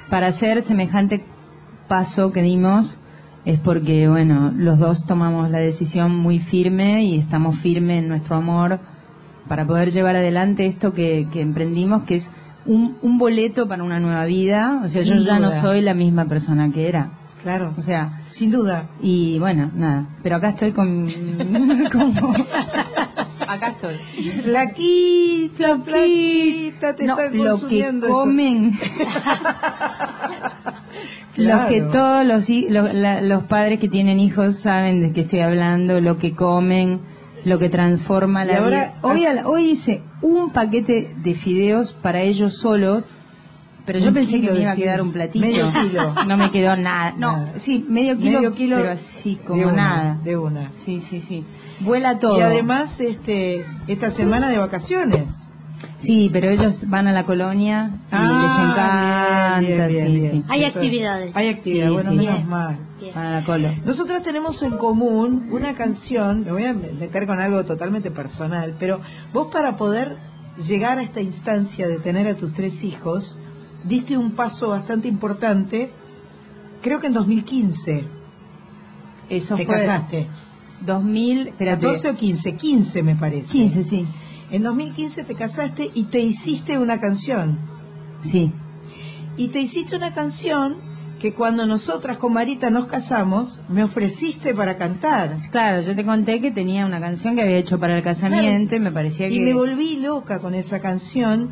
Q: para hacer semejante paso que dimos es porque, bueno, los dos tomamos la decisión muy firme y estamos firmes en nuestro amor para poder llevar adelante esto que, que emprendimos, que es un, un boleto para una nueva vida. O sea,
A: Sin
Q: yo ya no soy la misma persona que era.
A: Claro.
Q: O sea,
A: Sin duda.
Q: y bueno, nada. Pero acá estoy con... como- acá estoy.
A: Flaquita, flaquita, te
Q: No,
A: están
Q: lo que
A: consumiendo esto.
Q: comen Los que todos los, hi- lo- la- los padres que tienen hijos saben de qué estoy hablando, lo que comen, lo que transforma
A: Y
Q: la
A: ahora
Q: vida. Hoy, a la- hoy hice un paquete de fideos para ellos solos, pero yo pensé que me iba a quedar un platito.
A: Medio kilo.
Q: No me quedó nada. No,
A: Nada.
Q: sí, medio kilo,
A: Medio kilo
Q: pero así como
A: de una,
Q: nada.
A: De una.
Q: Sí, sí, sí. Vuela todo.
A: Y además, este, esta semana de vacaciones.
Q: Sí, pero ellos van a la colonia y
A: Ah,
Q: les encanta.
A: bien, bien,
Q: sí,
A: bien.
Q: sí.
B: Hay
A: Eso-
B: actividades.
A: Hay actividades,
Q: Sí,
A: bueno,
Q: sí.
A: menos mal.
Q: Van a la colo.
A: Nosotras tenemos en común una canción, me voy a meter con algo totalmente personal, pero vos para poder llegar a esta instancia de tener a tus tres hijos, diste un paso bastante importante, creo que en 2015
Q: Eso
A: te
Q: fue
A: casaste.
Q: 2000, espérate.
A: 14 o 15, 15 me parece.
Q: 15, sí.
A: En 2015 te casaste y te hiciste una canción.
Q: Sí.
A: Y te hiciste una canción que cuando nosotras con Marita nos casamos, me ofreciste para cantar.
Q: Claro, yo te conté que tenía una canción que había hecho para el casamiento y me parecía
A: Y
Q: que...
A: me volví loca con esa canción,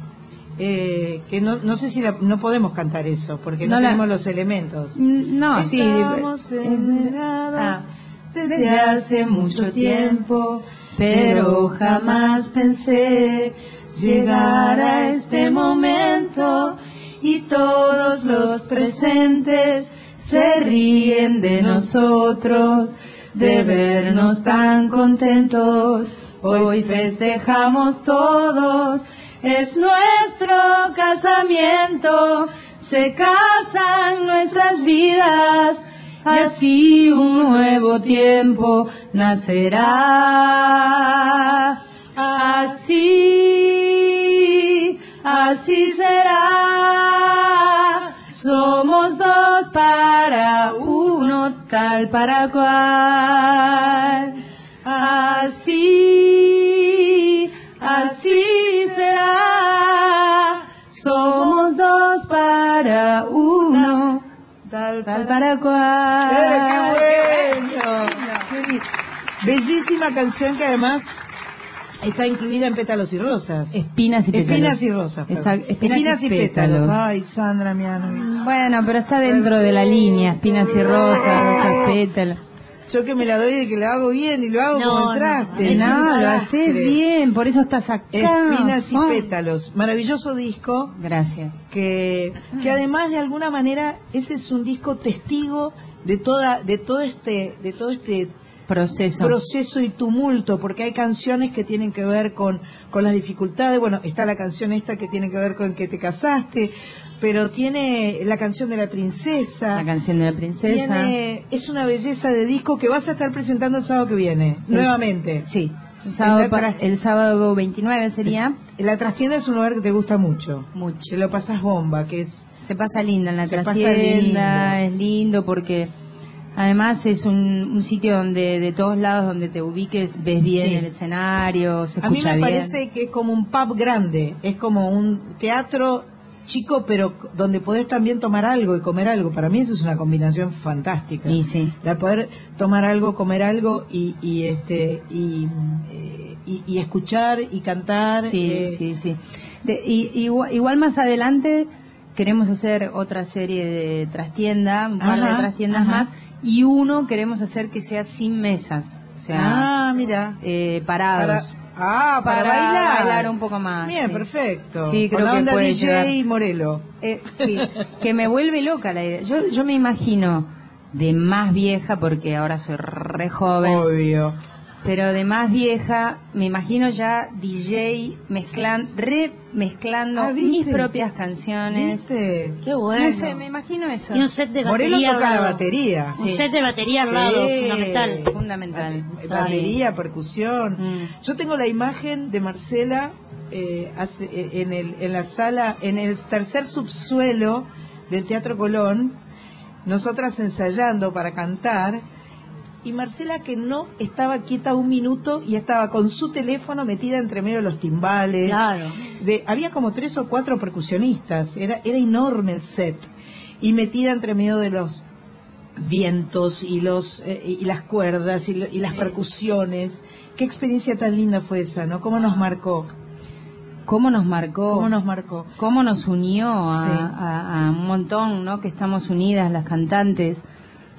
A: eh, que no, no sé si la- no podemos cantar eso, porque no,
Q: No la-
A: tenemos los elementos.
Q: Mm, No, sí.
A: Estamos
Q: eh,
A: enamorados
Q: ah,
A: desde hace mucho tiempo, pero jamás pensé llegar a este momento y todos los presentes se ríen de nosotros, de vernos tan contentos. Hoy festejamos todos, es nuestro casamiento, se casan nuestras vidas, así un nuevo tiempo nacerá. Así, así será. Somos dos para uno, tal para cual. Así, así será. Somos dos para uno, tal, para cual.
R: Pero qué
A: bueno! Qué Bellísima canción que además está incluida en Pétalos y Rosas.
Q: Espinas y pétalos.
A: Espinas y rosas.
Q: Exacto, espinas y
A: y pétalos.
Q: pétalos.
A: Ay, Sandra Mianovich.
Q: Bueno, pero está dentro de la línea, espinas y rosas, rosas pétalos.
A: Yo que me la doy de que lo hago bien y lo hago
Q: No,
A: como
Q: no,
A: entraste.
Q: no, lo haces bien, por eso estás acá.
A: Espinas y
Q: Oh.
A: pétalos. Maravilloso disco.
Q: Gracias.
A: Que, que además de alguna manera ese es un disco testigo de toda, de todo este, de todo este
Q: Proceso.
A: proceso y tumulto, porque hay canciones que tienen que ver con, con las dificultades, bueno, está la canción esta que tiene que ver con que te casaste, pero tiene la canción de la princesa.
Q: La canción de la princesa.
A: Tiene, es una belleza de disco que vas a estar presentando el sábado que viene, nuevamente.
Q: Sí. El sábado,
A: En la
Q: pa-
A: tras-
Q: el sábado 29 sería.
A: La trastienda es un lugar que te gusta mucho.
Q: Mucho.
A: Te lo pasas bomba, que es...
Q: Se pasa linda en la
A: Se pasa
Q: trastienda,
A: lindo.
Q: es lindo porque además es un, un sitio donde de todos lados donde te ubiques ves bien
A: Sí.
Q: el escenario, se
A: A mí
Q: escucha
A: me
Q: bien.
A: parece que es como un pub grande, es como un teatro chico, pero donde podés también tomar algo y comer algo. Para mí eso es una combinación fantástica.
Q: Y sí.
A: La poder tomar algo, comer algo y, y este y, eh, y, y escuchar y cantar.
Q: Sí,
A: eh,
Q: sí, sí. De- y, igual, igual más adelante queremos hacer otra serie de trastienda, un par de trastiendas
A: ajá.
Q: más, y uno queremos hacer que sea sin mesas, o sea,
A: ah, mira.
Q: eh, parados.
A: Para- ah, para, bailar.
Q: bailar un poco más.
A: Bien,
Q: sí.
A: perfecto.
Q: Sí,
A: Con
Q: creo
A: la
Q: que
A: onda
Q: puede
A: DJ. Morelo.
Q: Eh, sí, que me vuelve loca la idea. Yo, yo me imagino de más vieja, porque ahora soy re joven,
A: Obvio.
Q: Pero de más vieja, me imagino ya DJ mezclan, remezclando
A: Ah,
Q: mis propias canciones.
A: ¿Viste?
B: Qué bueno.
Q: No sé, me imagino eso.
B: Y un set de batería.
A: toca
B: al
A: la batería.
B: Un set de batería al lado, fundamental.
Q: Fundamental.
A: batería, percusión.
Q: Mm.
A: Yo tengo la imagen de Marcela eh, hace- eh, en, el, en la sala, en el tercer subsuelo del Teatro Colón, nosotras ensayando para cantar, y Marcela que no estaba quieta un minuto y estaba con su teléfono metida entre medio de los timbales.
B: Claro.
A: De, había como tres o cuatro percusionistas, era, era enorme el set, y metida entre medio de los vientos y los eh, y las cuerdas y, lo- y las percusiones. Qué experiencia tan linda fue esa, ¿no? ¿Cómo nos marcó?
Q: ¿Cómo nos marcó?
A: ¿Cómo nos marcó?
Q: cómo nos unió a,
A: Sí.
Q: a- a un montón, ¿no? Que estamos unidas las cantantes.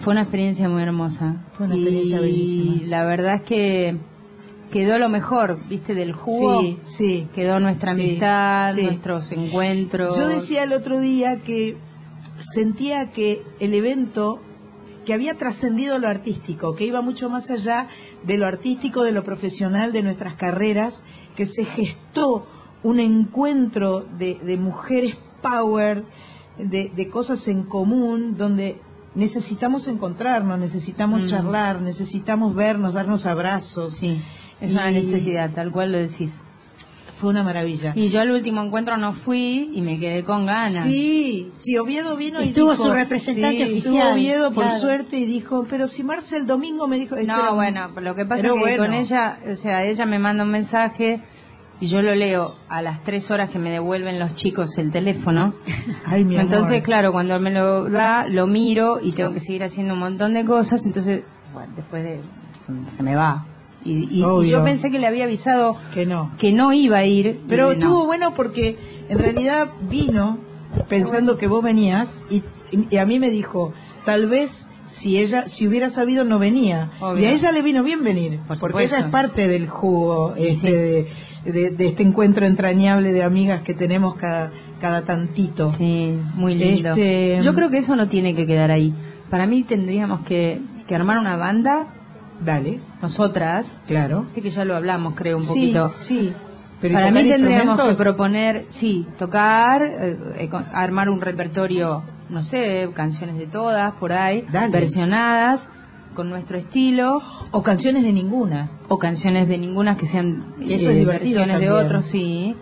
Q: Fue una experiencia muy hermosa.
A: Fue una experiencia
Q: y
A: bellísima.
Q: la verdad es que quedó lo mejor, ¿viste? Del jugo.
A: Sí, sí.
Q: Quedó nuestra amistad,
A: sí.
Q: nuestros encuentros.
A: Yo decía el otro día que sentía que el evento que había trascendido lo artístico, que iba mucho más allá de lo artístico, de lo profesional, de nuestras carreras, que se gestó un encuentro de, de mujeres power, de, de cosas en común, donde necesitamos encontrarnos, necesitamos
Q: Mm.
A: charlar, necesitamos vernos, darnos abrazos.
Q: Sí, es una
A: Y
Q: necesidad, tal cual lo decís.
A: Fue una maravilla.
Q: Y yo al último encuentro no fui y me quedé con ganas.
A: Sí, sí, Oviedo vino y
B: Estuvo
A: dijo-
B: su representante
A: sí,
B: oficial,
A: Estuvo Oviedo por
B: claro.
A: suerte y dijo, pero si Marce el domingo me dijo...
Q: No,
A: un-
Q: bueno, lo que pasa es que
A: bueno.
Q: con ella, o sea, ella me manda un mensaje y yo lo leo a las tres horas que me devuelven los chicos el teléfono.
A: Ay, mi amor.
Q: Entonces, claro, cuando me lo da, lo miro y tengo que seguir haciendo un montón de cosas, entonces, bueno, después de, se, se me va. Y, y- y
A: Obvio.
Q: yo pensé que le había avisado
A: Que no.
Q: que no iba a ir.
A: Pero
Q: no.
A: estuvo bueno porque en realidad vino pensando que vos venías y, y a mí me dijo, tal vez si ella, si hubiera sabido no venía.
Q: Obvio.
A: Y a ella le vino bien venir,
Q: Por
A: porque ella es parte del jugo este, de, de, de este encuentro entrañable de amigas que tenemos cada, cada tantito.
Q: Sí, muy lindo.
A: Este,
Q: Yo creo que eso no tiene que quedar ahí. Para mí tendríamos que, que armar una banda.
A: Dale.
Q: Nosotras.
A: Claro.
Q: Sé que ya lo hablamos, creo, un
A: Sí,
Q: poquito.
A: sí. Pero ¿y
Q: Para mí tendríamos que proponer, sí, tocar, eh, eh, armar un repertorio, no sé, canciones de todas, por ahí,
A: Dale.
Q: versionadas, con nuestro estilo.
A: O canciones de ninguna.
Q: O canciones de ninguna que sean
A: eso es
Q: eh,
A: divertido
Q: versiones de otros, sí.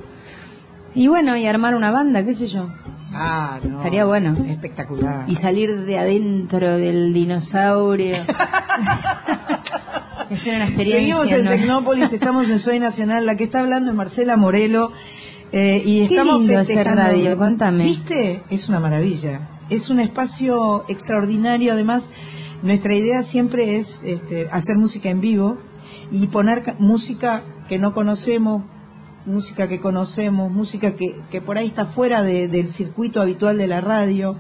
Q: Y bueno, y armar una banda, qué sé yo.
A: Ah, no.
Q: Estaría bueno.
A: Espectacular.
Q: Y salir de adentro del dinosaurio. es una experiencia.
A: Seguimos en
Q: ¿no?
A: Tecnópolis, estamos en Soy Nacional. La que está hablando es Marcela Morelo. eh, y
Q: Qué
A: estamos
Q: lindo hacer
A: festejando.
Q: radio, contame.
A: ¿Viste? Es una maravilla. Es un espacio extraordinario. Además, nuestra idea siempre es este, hacer música en vivo y poner ca- música que no conocemos, música que conocemos, música que, que por ahí está fuera de- del circuito habitual de la radio.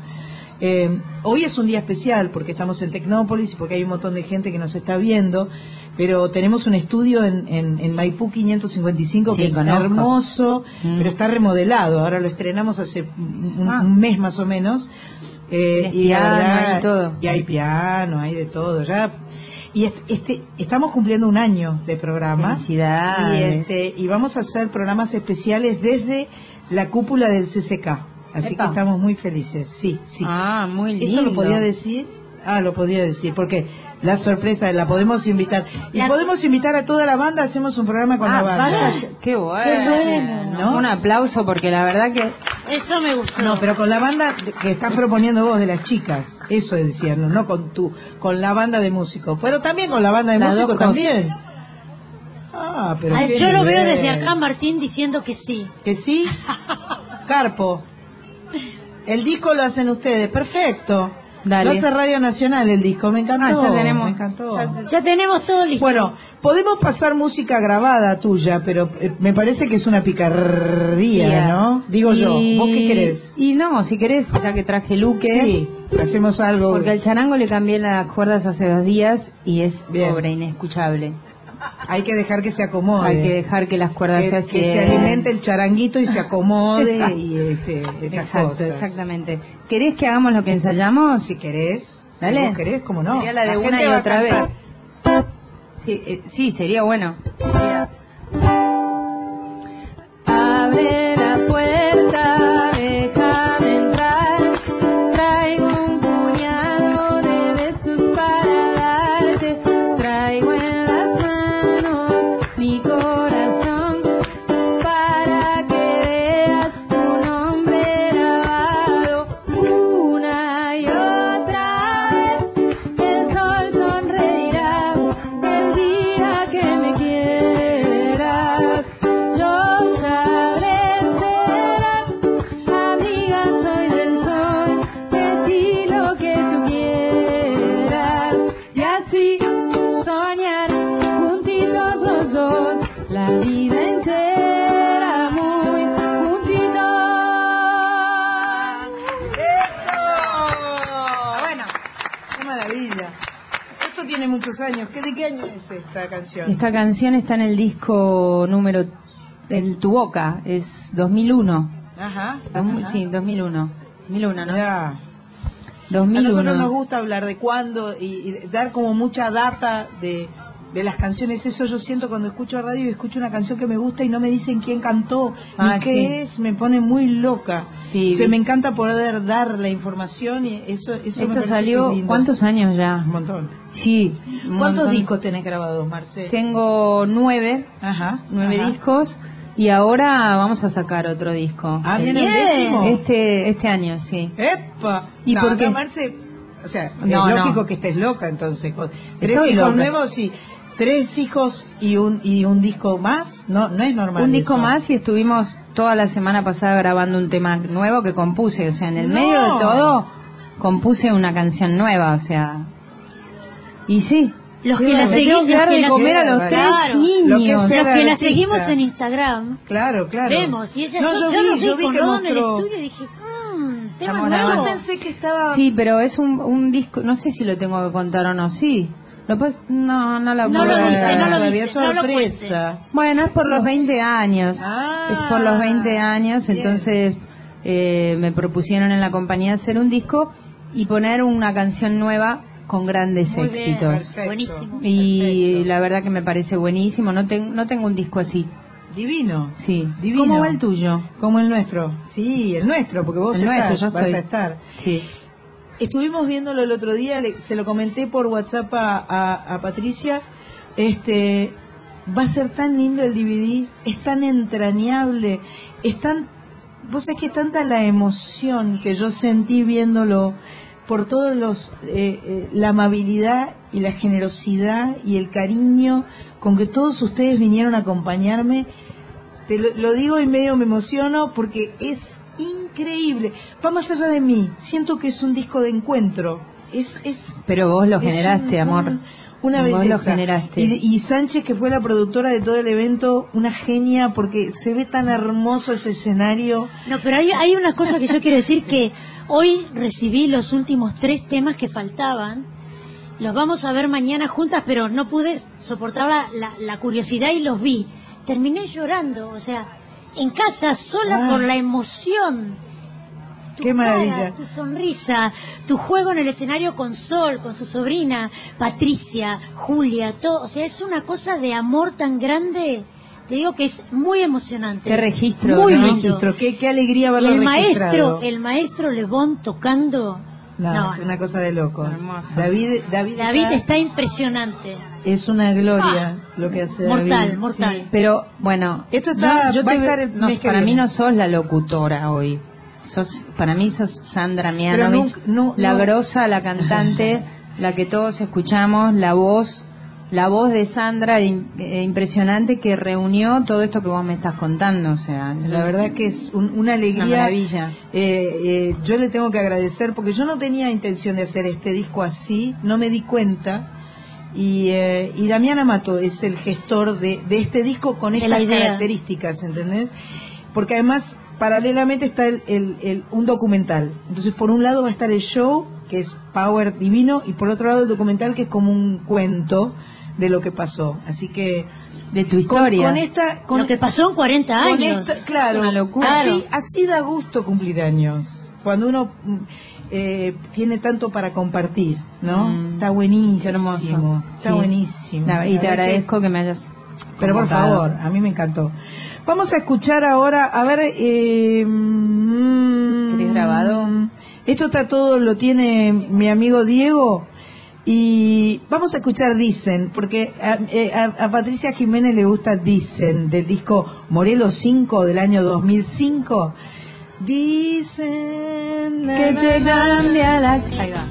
A: Eh, hoy es un día especial porque estamos en Tecnópolis y porque hay un montón de gente que nos está viendo, pero tenemos un estudio en, en, en Maipú 555 que es hermoso,
Q: Mm.
A: pero está remodelado. Ahora lo estrenamos hace un,
Q: Ah.
A: un mes más o menos. Eh, y la
Q: piano,
A: verdad-
Q: hay todo.
A: y hay piano, hay de todo. Ya y est- este, estamos cumpliendo un año de programa.
Q: Felicidades.
A: Y, este, y vamos a hacer programas especiales desde la cúpula del CCK. Así
Q: Epa.
A: que estamos muy felices. Sí, sí.
Q: Ah, muy lindo.
A: ¿Eso lo podía decir? Ah, lo podía decir, porque la sorpresa la podemos invitar. Y
B: La-
A: podemos invitar a toda la banda, hacemos un programa con
Q: Ah,
A: la banda.
Q: Qué bueno.
B: Qué bueno.
A: ¿No?
Q: Un aplauso porque la verdad que
B: Eso me gustó.
A: No, pero con la banda que estás proponiendo vos de las chicas, eso es decirlo, no con tu, con la banda de músicos, pero también con la banda de
Q: Las
A: músicos también. Ah, pero
B: Ay, yo lo veo desde acá, Martín, diciendo que sí.
A: ¿Que sí? Carpo. El disco lo hacen ustedes, perfecto.
Q: Dale.
A: Lo hace Radio Nacional el disco, me encantó.
Q: Ah, ya tenemos.
A: Me encantó.
Q: Ya-
B: Ya tenemos todo listo.
A: Bueno, podemos pasar música grabada tuya, pero eh, me parece que es una picardía,
Q: Tía.
A: ¿no? Digo yo.
Q: Y-
A: ¿Vos qué querés?
Q: Y no, si querés, ya que traje Luque.
A: Sí, hacemos algo.
Q: Porque al charango le cambié las cuerdas hace dos días y es
A: Bien.
Q: pobre, inescuchable.
A: Hay que dejar que se acomode.
Q: Hay que dejar que las cuerdas
A: que,
Q: se
A: que se alimente el charanguito y se acomode
Q: Exacto.
A: y este, esas
Q: Exacto,
A: cosas.
Q: exactamente. ¿Querés que hagamos lo que ensayamos?
A: Si querés,
Q: Dale.
A: si vos querés, cómo no.
Q: Sería la de una y otra vez. Sí, eh, sí, sería bueno.
A: Canción?
Q: Esta canción está en el disco número en Tu Boca, es 2001.
A: Ajá. Ajá.
Q: Sí, 2001. 2001, ¿no?
A: Ya. A
Q: 2001.
A: nosotros nos gusta hablar de cuándo y, y dar como mucha data de, de las canciones. Eso yo siento cuando escucho radio y escucho una canción que me gusta y no me dicen quién cantó
Q: Ah,
A: ni qué
Q: sí.
A: es. Me pone muy loca.
Q: Sí,
A: O sea, me encanta poder dar la información y eso, eso me
Q: Esto
A: que
Q: salió,
A: lindo.
Q: ¿cuántos años ya?
A: Un montón.
Q: Sí. un
A: ¿Cuántos
Q: montón.
A: discos tenés grabados, Marce?
Q: Tengo nueve,
A: Ajá.
Q: nueve
A: ajá.
Q: discos y ahora vamos a sacar otro disco.
A: Ah, viene
Q: El-
A: décimo.
Q: Este, este año, sí.
A: ¡Epa!
Q: ¿Y
A: no,
Q: por qué?
A: no, Marce, o sea,
Q: No,
A: es
Q: no.
A: lógico que estés loca entonces. Tres hijos nuevos y tres hijos y un y un disco más, no no es normal.
Q: Un disco
A: eso.
Q: más y estuvimos toda la semana pasada grabando un tema nuevo que compuse, o sea, en el
A: No.
Q: medio de todo compuse una canción nueva, o sea. Y sí.
B: Los que la seguimos,
Q: de comer a los tres niños.
B: los que la seguimos en Instagram,
A: Claro, claro.
B: vemos. Y ella,
A: No,
B: yo,
A: yo
B: yo
A: vi, yo vi
B: con
A: que
B: en el estudio y dije, mmm, tema
Q: Estamos
B: nuevo.
A: Yo pensé que estaba
Q: Sí, pero es un, un disco, no sé si lo tengo que contar o no, sí. Lo pues, no, no lo
B: No lo dice, no lo
A: Todavía
B: dice, no lo
A: sorpresa.
Q: Bueno, es por los 20 años.
A: Ah,
Q: es por los 20 años,
A: bien.
Q: entonces eh, me propusieron en la compañía hacer un disco y poner una canción nueva con grandes
B: Muy bien,
Q: éxitos.
A: Perfecto.
B: Buenísimo.
Q: Y la verdad que me parece buenísimo. No, ten- no tengo un disco así.
A: Divino.
Q: Sí.
A: Divino.
Q: ¿Cómo va el tuyo?
A: Como el nuestro. Sí, el nuestro, porque vos
Q: El
A: estás,
Q: nuestro, yo
A: vas
Q: estoy.
A: a estar.
Q: Sí.
A: Estuvimos viéndolo el otro día, le- se lo comenté por WhatsApp a, Patricia. Este, va a ser tan lindo el DVD, es tan entrañable, es tan, vos sabés que es tanta la emoción que yo sentí viéndolo por todos los, eh, eh, la amabilidad y la generosidad y el cariño con que todos ustedes vinieron a acompañarme. Te lo, lo digo y medio me emociono porque es increíble. Va más allá de mí. Siento que es un disco de encuentro. Es, es,
Q: Pero vos lo
A: es
Q: generaste,
A: un-
Q: amor.
A: un- una
Q: Vos lo
A: belleza.
Q: generaste.
A: Y, y Sánchez, que fue la productora de todo el evento, una genia porque se ve tan hermoso ese escenario.
B: No, pero hay, hay una cosa que yo quiero decir que hoy recibí los últimos tres temas que faltaban. Los vamos a ver mañana juntas, pero no pude soportar la, la- la curiosidad y los vi. Terminé llorando, o sea, en casa sola
A: Ah.
B: por la emoción. Tu
A: Qué maravilla.
B: cara, tu sonrisa, tu juego en el escenario con Sol, con su sobrina, Patricia, Julia, todo. O sea, es una cosa de amor tan grande. Te digo que es muy emocionante.
Q: Qué registro,
B: Muy
Q: ¿no?
B: lindo.
A: Registro, qué, qué alegría
B: Y
A: verlo
B: el
A: registrado.
B: maestro, el maestro Lebón tocando.
A: No,
B: No,
A: es una cosa de locos.
Q: Hermoso.
A: David, David,
B: David
A: está-
B: está impresionante.
A: es una gloria lo que hace
B: Mortal,
A: David.
B: mortal.
A: Sí.
Q: Pero bueno,
A: Esto está-
Q: yo, yo
A: va a
Q: te-
A: estar el
Q: no, para mí no sos la locutora hoy. Sos, para mí sos Sandra Mianovich,
A: no-
Q: la
A: no-
Q: grosa, la cantante, la que todos escuchamos, la voz, la voz de Sandra eh, impresionante que reunió todo esto que vos me estás contando, o sea,
A: La verdad que es un- una
Q: una
A: alegría.
Q: maravilla.
A: Eh, eh, yo le tengo que agradecer porque yo no tenía intención de hacer este disco así, no me di cuenta. Y, eh, y Damián Amato es el gestor de, de este disco con estas características, ¿entendés? Porque además, paralelamente está el, el- el- un documental. Entonces, por un lado va a estar el show, que es Power Divino, y por otro lado el documental, que es como un cuento de lo que pasó. Así que
Q: de tu historia.
A: con esta, con
B: Lo que pasó en 40
A: con
B: años.
A: esta- claro,
Q: Una locura.
A: Así, así da gusto cumplir años. Cuando uno mm, eh, tiene tanto para compartir, ¿no?
Q: Mm,
A: Está buenísimo.
Q: qué hermoso.
A: Está
Q: Sí.
A: buenísimo.
Q: Y te
A: verdad que-
Q: agradezco que, me hayas
A: Pero por favor, a mí me encantó. Vamos a escuchar ahora, a ver... Eh, mm,
Q: ¿Querés grabado?
A: Esto está todo, lo tiene mi amigo Diego. Y vamos a escuchar Dicen, porque a, eh, a- a Patricia Jiménez le gusta Dicen, del disco Morelos 5 del año 2005. Dicen
Q: Que te cambia la... Ahí va.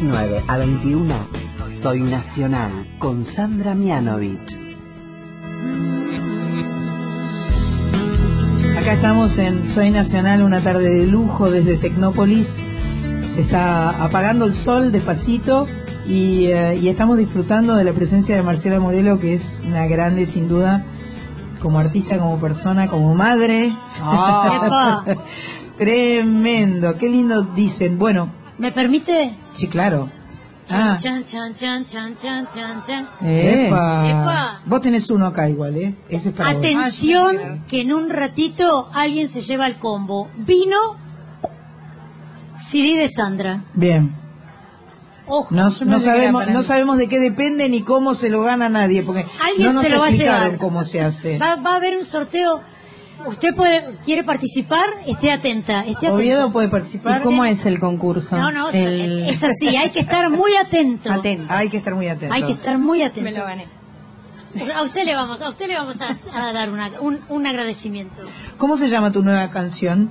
F: 19 a 21, Soy Nacional con Sandra Mianovich.
A: Acá estamos en Soy Nacional, una tarde de lujo desde Tecnópolis. Se está apagando el sol despacito y, eh, y estamos disfrutando de la presencia de Marcela Morelo, que es una grande sin duda, como artista, como persona, como madre.
B: Ah.
A: Tremendo, qué lindo dicen. Bueno,
B: ¿Me permite?
A: Sí, claro. Ah,
B: chan, chan, chan, chan, chan, chan, chan.
A: epa.
B: Epa.
A: Vos tenés uno acá igual, ¿eh? Ese es para vos.
B: Atención, que en un ratito alguien se lleva el combo. Vino, CD de Sandra.
A: Bien.
B: Ojo,
A: No, no sabemos, no
B: mí.
A: sabemos de qué depende ni cómo se lo gana nadie, porque
B: Alguien
A: no nos
B: se lo va a
A: explicaron
B: llevar.
A: cómo se hace.
B: Va, va a haber un sorteo. Usted puede, quiere participar, esté atenta. Esté atenta.
A: Oviedo puede participar.
Q: ¿Y cómo es el concurso?
B: No, no,
Q: El-
B: es así, hay que estar muy atento.
A: Hay que estar muy atento.
B: Hay que estar muy atento.
Q: Me lo gané.
B: A usted le vamos, a usted le vamos a, a dar una- un, un agradecimiento.
A: ¿Cómo se llama tu nueva canción?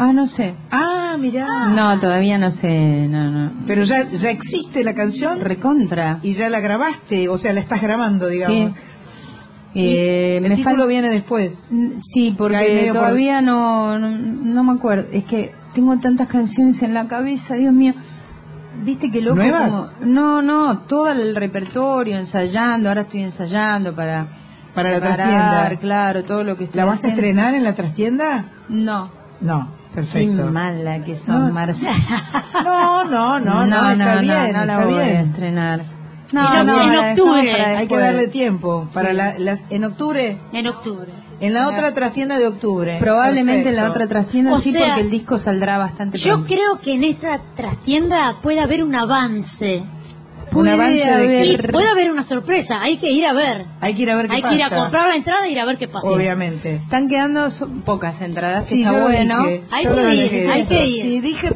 Q: Ah, no sé.
A: Ah, mirá.
Q: No, todavía no sé, no, no.
A: Pero ya, ya existe la canción
Q: Recontra.
A: y ya la grabaste, o sea, la estás grabando, digamos.
Q: Sí. Eh,
A: el
Q: me
A: título
Q: fal-
A: viene después.
Q: Sí,
A: Cae
Q: porque
A: por-
Q: todavía no, no, no me acuerdo. Es que tengo tantas canciones en la cabeza, Dios mío. Viste que loco
A: ¿Nuevas?
Q: como- No, no, todo el repertorio, ensayando. Ahora estoy ensayando para...
A: Para la
Q: preparar,
A: trastienda.
Q: claro, todo lo que estoy
A: ¿La vas a estrenar en la trastienda?
Q: No.
A: No, perfecto.
Q: Qué mala que son,
A: No.
Q: Marcia.
A: No, no, no, no, está
Q: no,
A: bien,
Q: no la
A: está
Q: voy a
A: bien.
Q: estrenar.
B: En
Q: No, no,
B: en octubre.
A: Hay que darle tiempo. Para
Q: Sí.
A: la- las, en octubre,
B: En octubre.
A: en la otra trastienda de octubre.
Q: Probablemente en la otra trastienda
B: O
Q: sí,
B: sea,
Q: porque el disco saldrá bastante
B: Yo
Q: pronto.
B: creo que en esta trastienda puede haber un avance.
A: Un
Q: Puede
A: avance de
Q: haber-
B: Y
A: que
B: puede haber una sorpresa. Hay que ir a ver.
A: hay que ir a ver qué
B: Hay
A: pasa.
B: que ir a comprar la entrada e ir a ver qué pasa.
A: Obviamente.
Q: Están quedando pocas entradas,
A: Sí,
Q: está
A: yo
Q: bueno.
A: dije.
B: Hay
A: yo
B: que ir, hay que ir.
A: Sí, dije,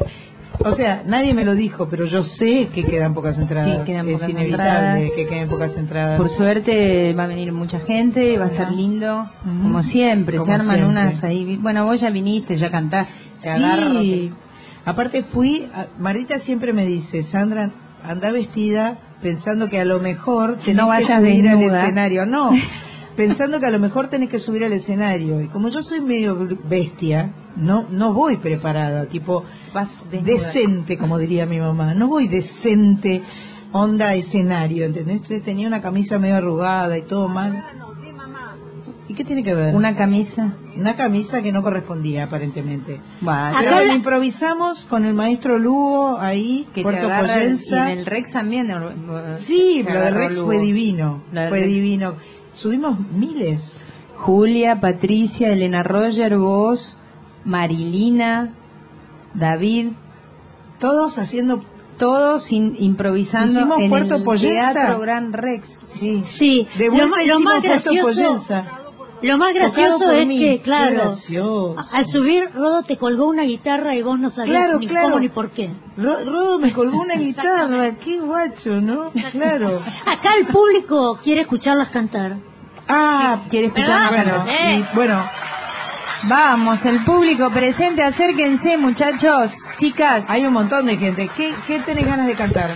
A: o sea, nadie me lo dijo, pero yo sé que quedan pocas entradas.
Q: Sí, quedan
A: es
Q: pocas
A: inevitable
Q: entradas.
A: que queden pocas entradas.
Q: Por suerte va a venir mucha gente, va a estar lindo, como siempre,
A: Como
Q: se arman
A: siempre.
Q: unas ahí. Bueno, vos ya viniste, ya cantás, te agarro,
A: Sí. Aparte fui, Marita siempre me dice, Sandra, anda vestida pensando que a lo mejor tenés
Q: No
A: que
Q: vayas
A: subir al escenario. No, pensando que a lo mejor tenés que subir al escenario. Y como yo soy medio bestia, no, no voy preparada, tipo
Q: vas
A: decente, como diría mi mamá. No voy decente, onda escenario, ¿entendés? Entonces tenía una camisa medio arrugada y todo mal. ¿Y qué tiene que ver?
Q: Una camisa.
A: Una camisa que no correspondía aparentemente.
Q: Bueno,
A: Pero
B: la-
A: improvisamos con el maestro Lugo ahí,
Q: que
A: Puerto
Q: agarra, y
A: Poyensa.
Q: en el Rex también.
A: Sí, lo de
Q: agarró
A: Rex
Q: Lugo.
A: fue divino. Fue
Q: Rex.
A: divino. Subimos miles.
Q: Julia, Patricia, Elena Roger, vos, Marilina, David,
A: Todos haciendo
Q: todos in- improvisando
A: Hicimos
Q: en
A: Puerto
Q: el
A: Poyensa.
Q: Teatro Gran Rex. Sí.
B: Sí,
A: De
B: lo,
A: vuelta
B: lo
A: hicimos
B: más
A: Puerto
B: gracioso. Lo más gracioso es
A: mí.
B: que, claro, al subir Rodo te colgó una guitarra y vos no sabías
A: Claro,
B: ni
A: claro.
B: cómo ni por qué.
A: Ro- Rodo me colgó una guitarra, qué guacho, ¿no? Claro.
B: Acá el público quiere escucharlas cantar.
A: Ah,
Q: quiere
B: escuchar
A: bueno,
B: Eh.
A: y bueno,
Q: Vamos, el público presente, acérquense, muchachos, chicas.
A: hay un montón de gente. ¿Qué, qué tenés ganas de cantar?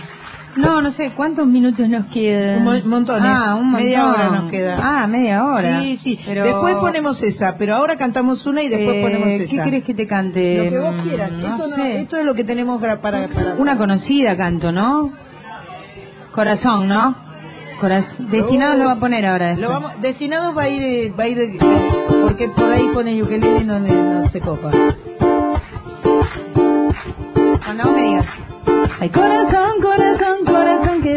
Q: No, no sé, ¿cuántos minutos nos quedan?
A: Un mo- montones.
Q: Ah, un montón.
A: Media hora nos queda.
Q: Ah, media hora.
A: Sí, sí.
Q: Pero...
A: Después ponemos esa, pero ahora cantamos una y después
Q: Eh,
A: ponemos
Q: ¿Qué
A: esa.
Q: querés que te cante?
A: Lo que vos quieras.
Q: No
A: esto, no- es lo que tenemos para, para,
Q: Una conocida canto, ¿no? Corazón, ¿no? Corazón. Destinado lo va a poner ahora después.
A: Lo vamos, destinados va a ir, eh, va a ir, eh, porque por ahí pone ukelele y no, no se copa.
Q: Cuando vos me digas.
R: Ay, corazón, corazón,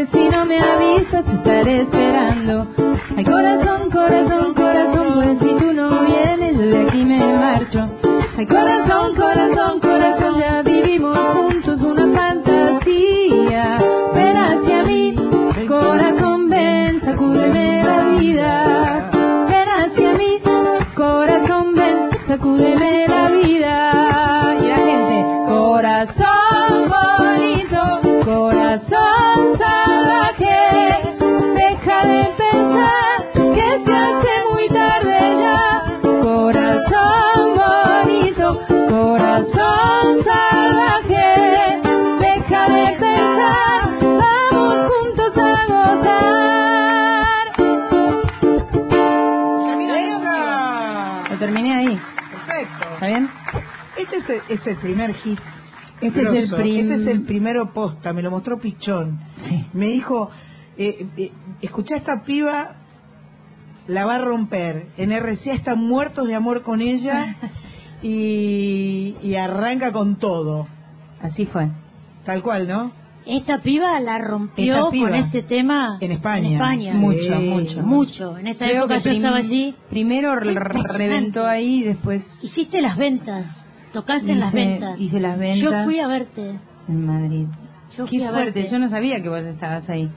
R: si no me avisas te estaré esperando. Ay, corazón, corazón, corazón, pues si tú no vienes yo de aquí me marcho. Ay, corazón, corazón, corazón, ya vivimos juntos una fantasía. Ven hacia mí, corazón, ven, sacúdeme la vida.
A: Este es el, primer hit.
Q: Este es el prim-
A: Este es el primero posta, me lo mostró Pichón.
Q: Sí.
A: Me dijo, eh, eh, esta piba, la va a romper. En RCA están muertos de amor con ella y, y arranca con todo.
Q: Así fue.
A: Tal cual, ¿no?
B: Esta piba la rompió
A: piba.
B: con este tema
A: En España.
B: En España.
A: Sí.
Q: Mucho, mucho.
B: Mucho. En esa
Q: Creo
B: época yo estaba allí.
Q: Primero reventó ahí y después
B: Hiciste las ventas. Tocaste en las ventas.
Q: hice las ventas.
B: Yo fui a verte.
Q: en Madrid.
B: Yo
Q: Qué
B: fui a
Q: fuerte,
B: verte.
Q: yo no sabía que vos estabas ahí.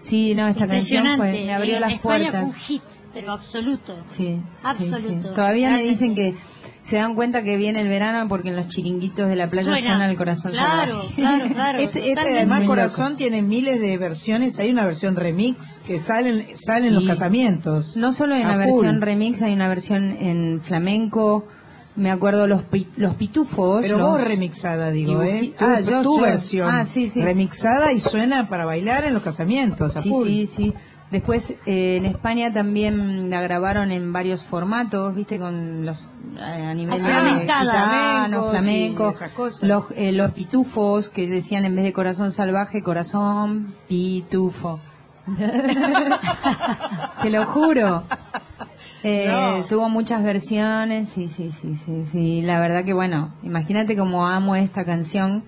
Q: Sí, no, esta canción fue, me abrió
B: en
Q: las
B: España
Q: puertas.
B: fue un hit, pero absoluto.
Q: Sí,
B: Absoluto.
Q: sí, sí. Todavía me dicen que se dan cuenta que viene el verano porque en los chiringuitos de la playa
B: Suena.
Q: suena el corazón
B: Claro,
Q: salvaje.
B: claro, claro.
A: Este, este además Corazón tiene miles de versiones. Hay una versión remix que salen salen
Q: Sí.
A: los casamientos.
Q: No solo hay
A: A
Q: una
A: full.
Q: versión remix, hay una versión en flamenco. Me acuerdo los pi- los pitufos.
A: Pero
Q: los-
A: vos remixada, digo, ¿eh?
Q: dibuji-
A: Tu,
Q: Ah, yo-
A: tu
Q: yo.
A: versión.
Q: Ah, sí, sí.
A: Remixada y suena para bailar en los casamientos, a
Q: Sí,
A: full.
Q: sí, sí. Después eh, en España también la grabaron en varios formatos, viste, con los eh, a nivel de
B: Flamencada.
Q: gitanos,
A: Flamenco,
Q: flamenco,
A: sí,
Q: los eh, los pitufos que decían en vez de corazón salvaje, corazón pitufo. Te lo juro. Eh,
A: No.
Q: Tuvo muchas versiones, sí, sí, sí, sí, sí. La verdad que bueno, imagínate cómo amo esta canción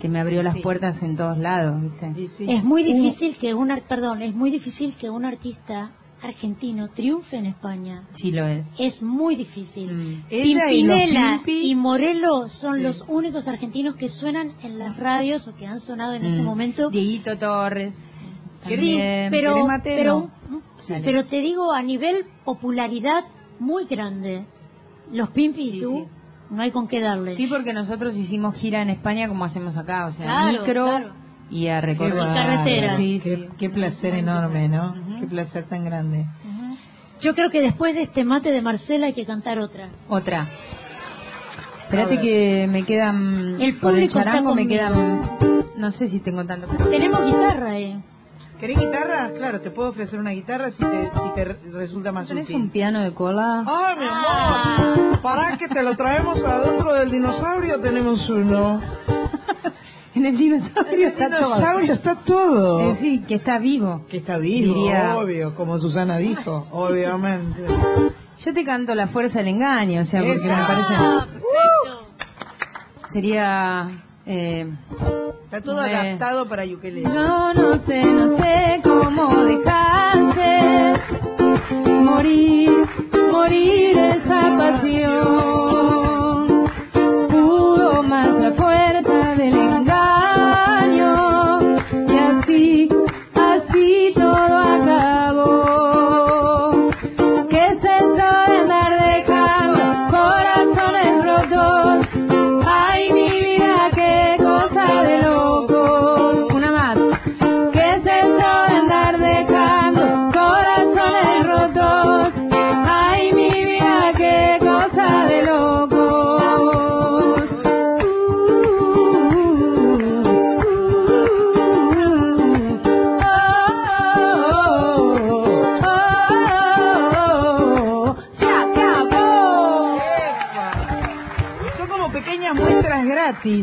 Q: que me abrió las
A: Sí.
Q: puertas en todos lados, viste.
A: Sí.
B: Es muy difícil que un perdón, es muy difícil que un artista argentino triunfe en España.
Q: Sí lo es.
B: Es muy difícil.
Q: Mm.
A: Y
B: Pimpinela
A: Pimpi-
B: y Morelo son
A: Sí.
B: los únicos argentinos que suenan en las radios o que han sonado en ese
Q: Mm.
B: momento.
Q: Dieguito Torres.
B: Sí, pero, pero, te digo a nivel popularidad muy grande. Los Pimpi
Q: Sí,
B: y tú,
Q: sí.
B: no hay con qué darle.
Q: Sí, porque nosotros hicimos gira en España como hacemos acá, o sea,
B: Claro,
Q: micro
B: claro.
Q: y a recorrer.
B: carretera.
Q: Sí,
A: qué,
Q: sí.
A: qué placer enorme, ¿no? Qué placer tan grande.
B: Yo creo que después de este mate de Marcela hay que cantar otra.
Q: Otra. Espérate que me quedan
B: El
Q: por el
B: público está
Q: me
B: conmigo.
Q: quedan no sé si tengo tanto.
B: Tenemos guitarra, eh.
A: ¿Querés guitarra? Claro, te puedo ofrecer una guitarra si te, si te re- resulta más
Q: ¿Tenés
A: útil.
Q: un piano de cola?
A: ¡Ay, mi amor! ¿Para que te lo traemos adentro del dinosaurio? Tenemos uno.
Q: En el dinosaurio
A: El
Q: está
A: dinosaurio está todo.
Q: todo. Eh, sí, que está vivo.
A: Que está vivo,
Q: Diría-
A: obvio, como Susana dijo, obviamente.
Q: Yo te canto la fuerza del engaño, o sea, porque
A: Esa.
Q: me parece
B: Ah, perfecto.
Q: sería eh,
A: Está todo adaptado para ukelele.
R: Yo no sé, no sé cómo dejaste morir, morir esa pasión. Pudo más la fuerza del engaño
A: y así, así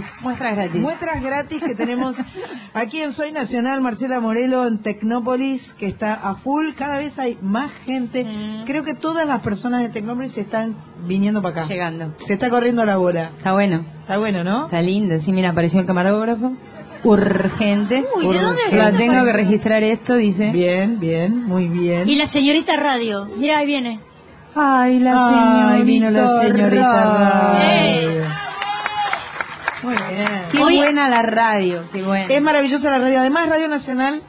A: gratis.
Q: Muestras gratis.
A: Muestras gratis que tenemos aquí en Soy Nacional, Marcela Morelo en Tecnópolis, que está a full. Cada vez hay más gente. Creo que todas las personas de Tecnópolis se están viniendo para acá.
Q: Llegando.
A: Se está corriendo la bola.
Q: Está bueno.
A: Está bueno, ¿no?
Q: Está lindo. Sí, mira, apareció el camarógrafo. Urgente.
B: Uy, ¿de dónde
Q: La tengo que registrar esto, dice.
A: Bien, bien, muy bien.
B: Y la señorita radio. Mira, ahí viene.
Q: Ay, la señorita.
A: Ay, vino la señorita
Q: radio.
A: radio. Muy bien.
Q: Qué buena la radio, qué buena.
A: Es maravillosa la radio. Además, Radio Nacional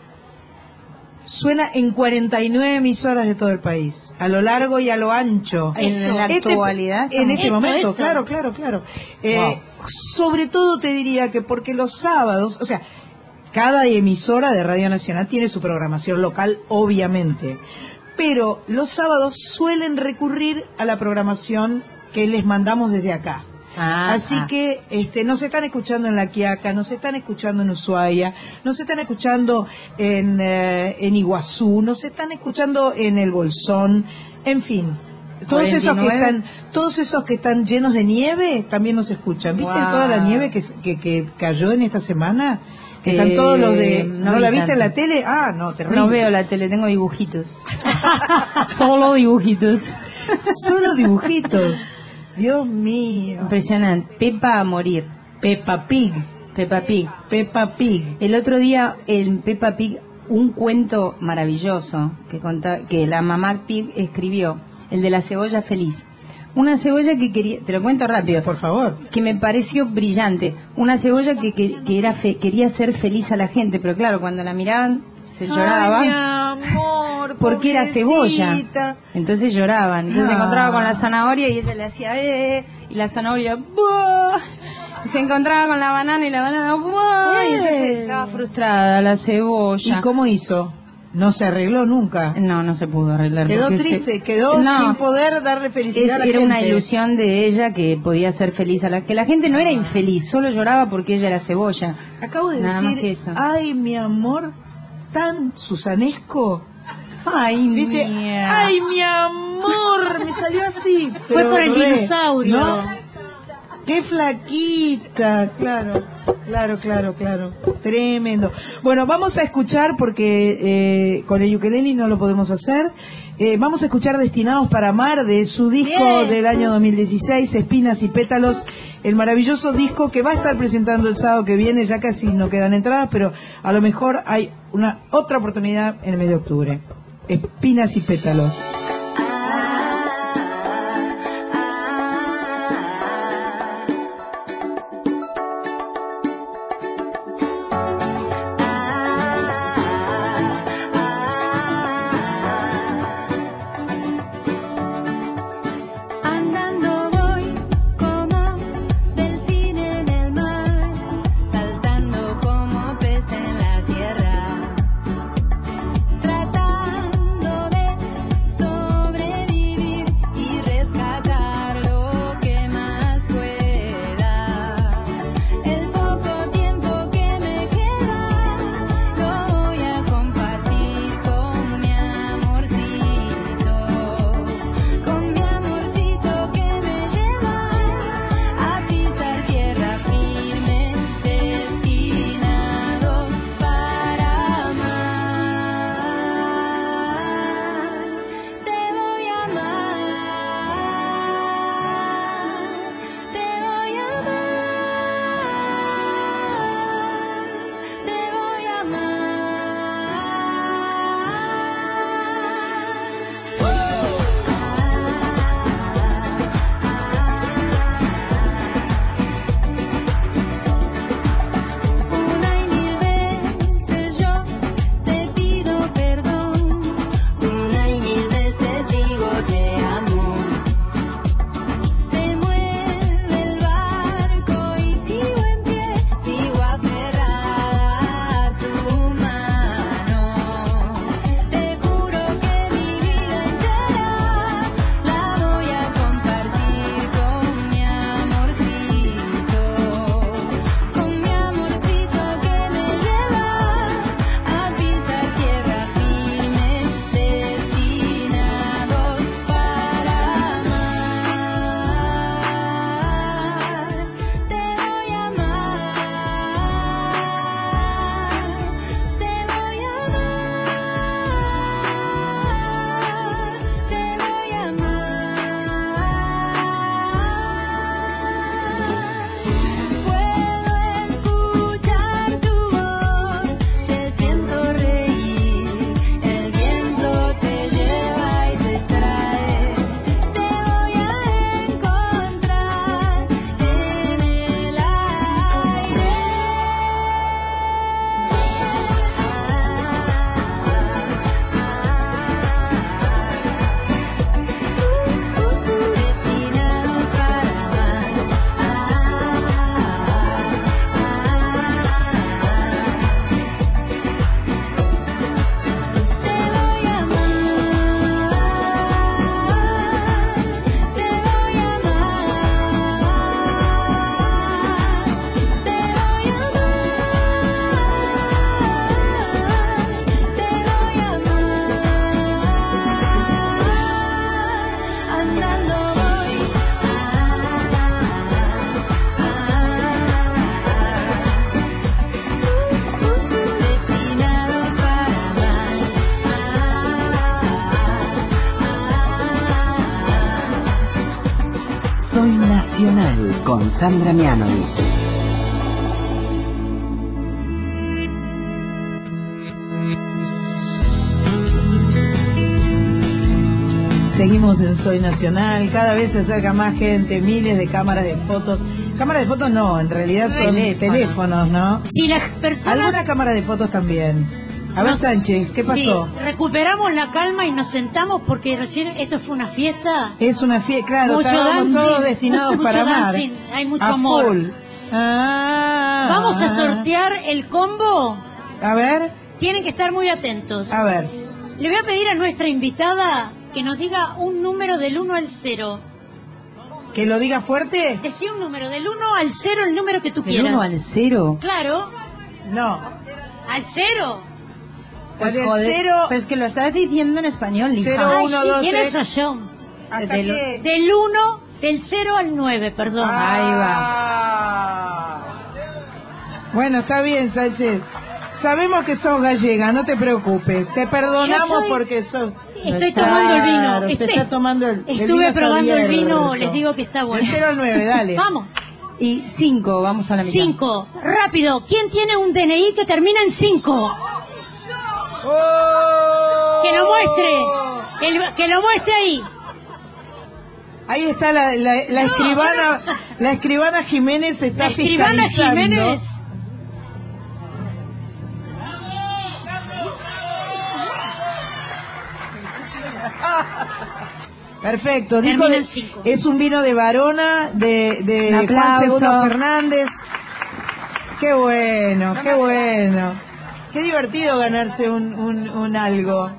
A: suena en 49 emisoras de todo el país, a lo largo y a lo ancho.
Q: En la
A: Este-
Q: actualidad.
A: En este
Q: Esto,
A: momento,
Q: esto.
A: claro, claro, claro. Eh,
Q: Wow.
A: Sobre todo te diría que porque los sábados, o sea, cada emisora de Radio Nacional tiene su programación local, obviamente, pero los sábados suelen recurrir a la programación que les mandamos desde acá.
Q: Ah,
A: Así
Q: ah.
A: que este, nos están escuchando en La Quiaca, nos están escuchando en Ushuaia, nos están escuchando en, eh, en Iguazú, nos están escuchando en El Bolsón, en fin. Todos esos, que
Q: 49.
A: están, todos esos que están llenos de nieve también nos escuchan. ¿Viste
Q: Wow.
A: toda la nieve que, que, que cayó en esta semana? Que
Q: Eh,
A: están todos los de...
Q: no
A: ¿No,
Q: vi
A: la viste en la tele? Ah, no, terrible.
Q: No veo la tele, tengo dibujitos. Solo dibujitos.
A: Solo dibujitos. Dios mío.
Q: Impresionante. Pepa a morir.
A: Peppa Pig.
Q: Peppa Pig.
A: Peppa Pig.
Q: El otro día en Peppa Pig un cuento maravilloso que conta- que la mamá Pig escribió, el de la cebolla feliz. Una cebolla que quería, te lo cuento rápido,
A: por favor,
Q: que me pareció brillante. Una cebolla que, que- que era fe- quería ser feliz a la gente, pero claro, cuando la miraban se lloraba.
A: Ay, mi amor,
Q: porque era cebolla. Entonces lloraban. Entonces se
A: Ah.
Q: encontraba con la zanahoria y ella le hacía eh, y la zanahoria se encontraba con la banana y la banana ¡buah! y entonces estaba frustrada la cebolla.
A: ¿Y cómo hizo? No se arregló nunca.
Q: No, no se pudo arreglar.
A: Quedó
Q: se-
A: triste, quedó
Q: No.
A: sin poder darle felicidad
Q: Es-
A: a la
Q: era
A: gente.
Q: una ilusión de ella que podía ser feliz a la que la gente no era infeliz, solo lloraba porque ella era cebolla.
A: Acabo de
Q: Nada
A: decir,
Q: eso.
A: ay, mi amor, tan susanesco.
Q: Ay,
A: ¿Viste?
Q: mía.
A: Ay, mi amor, me salió así.
B: Fue por el dinosaurio.
A: ¿no? Qué flaquita, claro, claro, claro, claro, tremendo. Bueno, vamos a escuchar porque eh, con el ukelele no lo podemos hacer. Eh, vamos a escuchar Destinados para Amar de su disco
B: Bien.
A: del año 2016, Espinas y Pétalos, el maravilloso disco que va a estar presentando el sábado que viene, ya casi no quedan entradas, pero a lo mejor hay una otra oportunidad en el mes de octubre. Espinas y Pétalos.
F: Sandra Mianovich.
A: Seguimos en Soy Nacional, cada vez se acerca más gente, miles de cámaras de fotos. Cámaras de fotos no, en realidad son
B: Teléfonos.
A: teléfonos, ¿no?
B: Si las personas...
A: Alguna cámara de fotos también. A ver,
B: No.
A: Sánchez, ¿qué pasó?
B: Sí, recuperamos la calma y nos sentamos porque recién esto fue una fiesta.
A: Es una fiesta, claro,
B: Mucho dancing,
A: todos destinados
B: mucho
A: para amar.
B: dancing, hay mucho
A: A
B: amor.
A: full. Ah.
B: Vamos a sortear el combo.
A: A ver,
B: Tienen que estar muy atentos.
A: a ver.
B: Le voy a pedir a nuestra invitada que nos diga un número del 1 al 0.
A: ¿Que lo diga fuerte?
B: Decí un número, del 1 al 0, el número que tú
Q: ¿Del
B: quieras.
Q: 1 al 0?
B: Claro,
A: No.
B: al 0.
A: Pues del
Q: joder,
A: cero-
Q: Pero es que lo estás diciendo en español, hija.
A: Cero,
B: Ay,
A: uno,
B: sí,
A: dos,
B: tienes
A: tres.
B: razón.
A: ¿Hasta
Q: Del-
A: qué?
B: Del 1, del 0 al 9, perdón.
Q: Ahí va.
A: Ah. Bueno, está bien, Sánchez. Sabemos que sos gallega, no te preocupes. Te perdonamos
B: soy-
A: porque sos...
B: Estoy
A: Claro,
B: tomando el vino.
A: se
B: Este-
A: está tomando el, el vino
B: Estuve probando el vino, les digo que está bueno.
A: Del 0 al 9, dale.
B: Vamos.
Q: Y 5, vamos a la mitad.
B: 5. Rápido. ¿Quién tiene un DNI que termina en 5?
A: ¡Oh!
B: Que lo muestre. El- que lo muestre ahí.
A: Ahí está la, la, la escribana, la escribana Jiménez está
B: La escribana
A: fiscalizando.
B: Jiménez.
A: Perfecto, dijo de- es un vino de Varona, de, de Juan. Segundo Fernández. Qué bueno, qué bueno. Qué divertido ganarse un, un, un algo.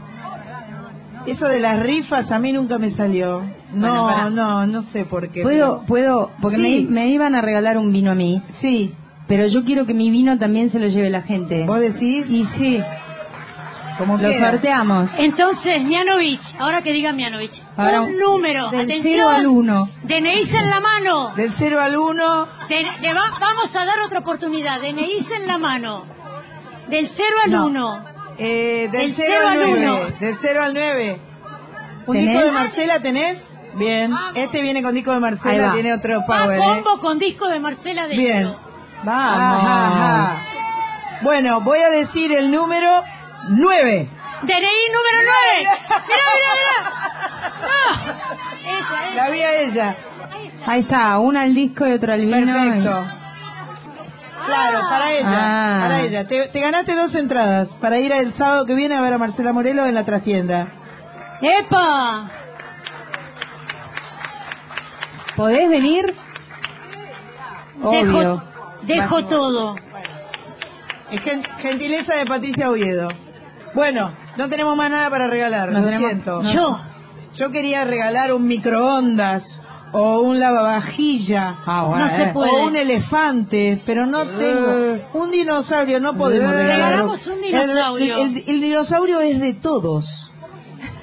A: Eso de las rifas a mí nunca me salió. No,
Q: Bueno,
A: no, no sé por qué.
Q: ¿Puedo,
A: pero-
Q: puedo, porque
A: Sí.
Q: me, me iban a regalar un vino a mí,
A: Sí,
Q: pero yo quiero que mi vino también se lo lleve la gente.
A: vos decís,
Q: Y sí,
A: como
Q: lo
A: quiera.
Q: sorteamos.
B: Entonces, Mianovich, ahora que diga Mianovich,
Q: Ahora,
B: un número,
Q: Del 0
B: atención,
Q: al 1.
B: DNIs en la mano.
A: Del 0 al 1,
B: De- de- va- vamos a dar otra oportunidad, DNIs en la mano. Del 0 al
A: No.
B: 1.
A: eh, del
B: Del
A: 0
B: cero
A: al
B: al
A: 9.
B: uno.
A: Del 0 al 9. ¿Un
Q: ¿Tenés?
A: disco de Marcela tenés? Bien. Este viene con disco de Marcela, tiene otro
B: Va
A: power. ¿eh?
B: combo con disco de Marcela dentro.
A: Bien.
Q: Vamos.
A: Ajá, ajá. Bueno, voy a decir el número 9.
B: DNI número 9. Mirá, mirá, mirá. No. Esa, esa.
A: La vi a ella.
Q: Ahí está, una al disco y otra al vino.
A: Perfecto. Claro, para ella.
Q: Ah.
A: Para ella. Te, te ganaste dos entradas para ir el sábado que viene a ver a Marcela Morelos en la trastienda.
B: ¡Epa!
Q: ¿Podés venir?
B: Dejo,
Q: Obvio.
B: dejo todo.
A: Gentileza de Patricia Oviedo. Bueno, no tenemos más nada para regalar,
Q: No
A: lo
Q: tenemos-
A: siento.
Q: no.
B: Yo.
A: Yo quería regalar un microondas o un lavavajilla.
Q: Ah, bueno.
B: No se puede.
A: O un elefante, pero no tengo. Un dinosaurio, no podemos
Q: Eh.
A: regalar.
B: Regalamos un dinosaurio.
A: El, el- el dinosaurio es de todos.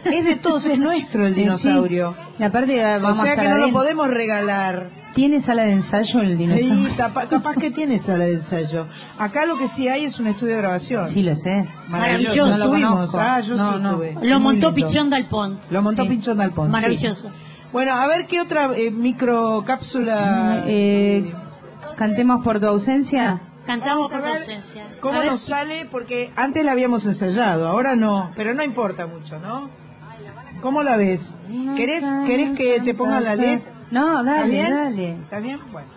A: Es de todos, es nuestro el dinosaurio.
Q: Y aparte eh,
A: O
Q: vamos a
A: sea que no lo podemos regalar.
Q: ¿Tiene sala de ensayo el dinosaurio?
A: tapa- capaz que tiene sala de ensayo. Acá lo que sí hay es un estudio de grabación.
Q: Sí, lo sé.
A: Maravilloso.
B: Maravilloso.
A: No lo. Ah, yo
Q: No,
A: sí
Q: no.
B: Lo montó. Pichón Dal Pont.
A: Lo montó
Q: Sí.
A: Dalpont. sí. Bueno, a ver qué otra eh, microcápsula.
Q: Eh, cantemos por tu ausencia.
B: Cantamos por tu ausencia.
A: ¿Cómo
B: A
A: nos
B: si-
A: sale? Porque antes la habíamos ensayado, ahora no, pero no importa mucho, ¿no? ¿Cómo la ves? ¿Querés, ¿querés que te ponga la LED?
Q: No,
A: ¿Está
Q: dale,
A: bien?
Q: dale.
A: ¿Está bien? Bueno.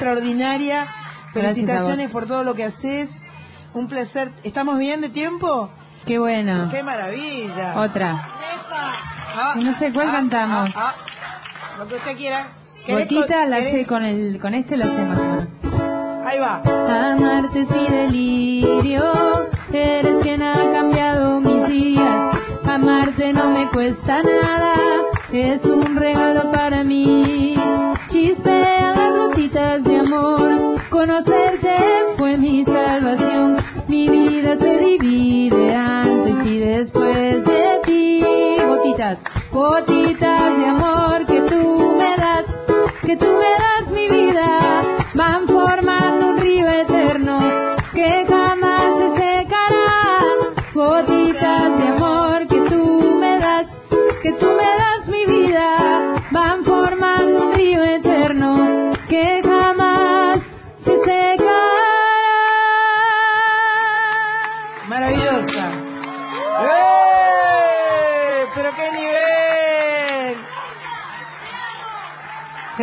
A: Extraordinaria. Felicitaciones por todo lo que haces. Un placer. ¿Estamos bien de tiempo?
Q: Qué bueno.
A: ¡Qué maravilla!
Q: Otra.
A: Ah,
Q: no sé cuál
A: ah,
Q: cantamos.
A: ah, ah. Lo que usted quiera. ¿Querés
Q: Gotita la sé con el con este lo sé más o menos.
A: Ahí va.
R: Amarte es mi delirio, eres quien ha cambiado mis días. Amarte no me cuesta nada, es un regalo para mí. Chispean las gotitas de conocerte fue mi salvación. Mi vida se divide antes y después de ti. Gotitas, gotitas de amor que tú me das, que tú me das mi vida, van formando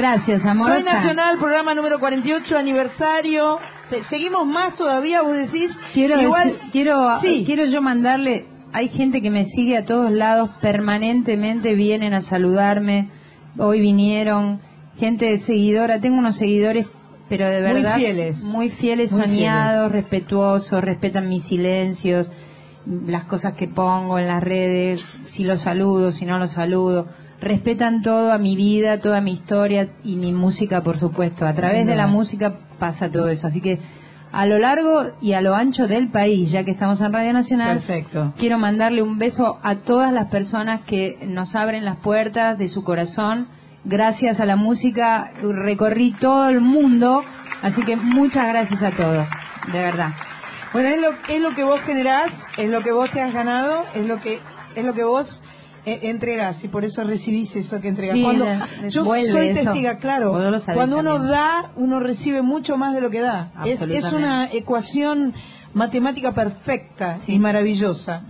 Q: Gracias, amor.
A: Soy Nacional, programa número 48, aniversario. ¿Seguimos más todavía, vos decís?
Q: Quiero,
A: Igual,
Q: decir- quiero,
A: Sí.
Q: quiero yo mandarle, hay gente que me sigue a todos lados, permanentemente vienen a saludarme, hoy vinieron, gente seguidora, tengo unos seguidores, pero de
A: Muy
Q: verdad
A: fieles.
Q: muy fieles,
A: Muy
Q: soñados, respetuosos, respetan mis silencios, las cosas que pongo en las redes, si los saludo, si no los saludo, respetan todo a mi vida, toda mi historia y mi música, por supuesto. A través de la música pasa todo eso, así que a lo largo y a lo ancho del país, ya que estamos en Radio Nacional,
A: Perfecto.
Q: quiero mandarle un beso a todas las personas que nos abren las puertas de su corazón. Gracias a la música recorrí todo el mundo, así que muchas gracias a todos, de verdad.
A: Bueno, es lo, es lo que vos generás, es lo que vos te has ganado, es lo que es lo que vos eh, entregás y por eso recibís eso que entregás.
Q: Sí,
A: Cuando yo soy
Q: eso.
A: testiga, claro, cuando uno
Q: también.
A: da, uno recibe mucho más de lo que da. Es, es una ecuación matemática perfecta y maravillosa.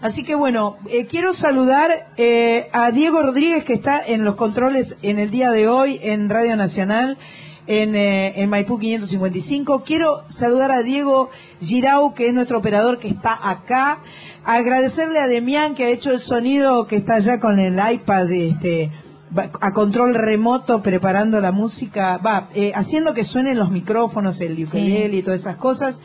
A: Así que bueno, eh, quiero saludar eh, a Diego Rodríguez que está en los controles en el día de hoy en Radio Nacional. en, eh, en Maipú 555. Quiero saludar a Diego Girau, que es nuestro operador que está acá. Agradecerle a Demián, que ha hecho el sonido, que está allá con el iPad, este, a control remoto, preparando la música, va, eh, haciendo que suenen los micrófonos, el ukelele y todas esas cosas.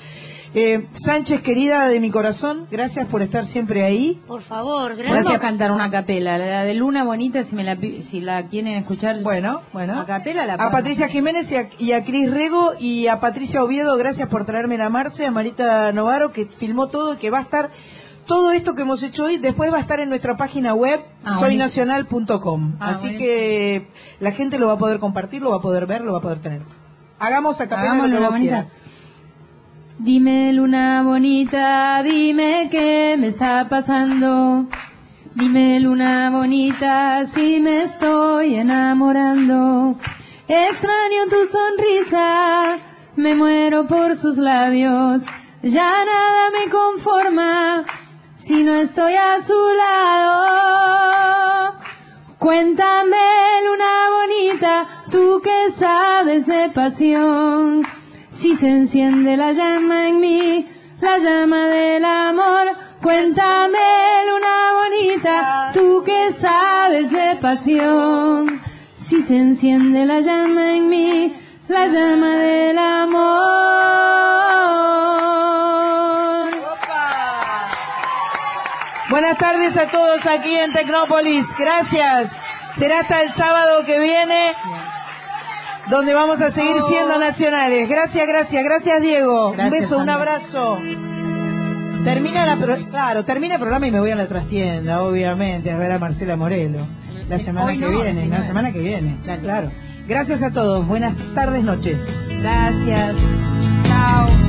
A: Eh, Sánchez, querida de mi corazón, gracias por estar siempre ahí.
B: Por favor,
S: Gracias
B: gracias.
S: a cantar una capela, la de Luna Bonita, si me la, pi- si la quieren escuchar.
A: Bueno, bueno.
S: A capela la
A: A. Patricia Jiménez y a, y a Cris Rego y a Patricia Oviedo, gracias por traerme la Marce, a Marita Novaro que filmó todo y que va a estar todo esto que hemos hecho hoy, después va a estar en nuestra página web
S: Ah,
A: soynacional.com.
S: Ah,
A: Así
S: buenísimo.
A: que la gente lo va a poder compartir, lo va a poder ver, lo va a poder tener. Hagamos a capela lo que vos quieras.
Q: Dime luna bonita, dime qué me está pasando. Dime luna bonita, si me estoy enamorando. Extraño tu sonrisa, me muero por sus labios. Ya nada me conforma si no estoy a su lado. Cuéntame, luna bonita, tú que sabes de pasión. Si se enciende la llama en mí, la llama del amor. Cuéntame, luna bonita, tú que sabes de pasión. Si se enciende la llama en mí, la llama del amor.
A: Buenas tardes a todos aquí en Tecnópolis. Gracias. Será hasta el sábado que viene donde vamos a seguir siendo nacionales. Gracias, gracias, gracias Diego. Un beso, un abrazo. Termina la pro- claro, termina el programa y me voy a la trastienda, obviamente, a ver a Marcela Morelo. La semana
S: hoy
A: que viene, la
S: 29.
A: semana que viene. Claro. Gracias a todos. Buenas tardes, noches.
S: Gracias. Chao.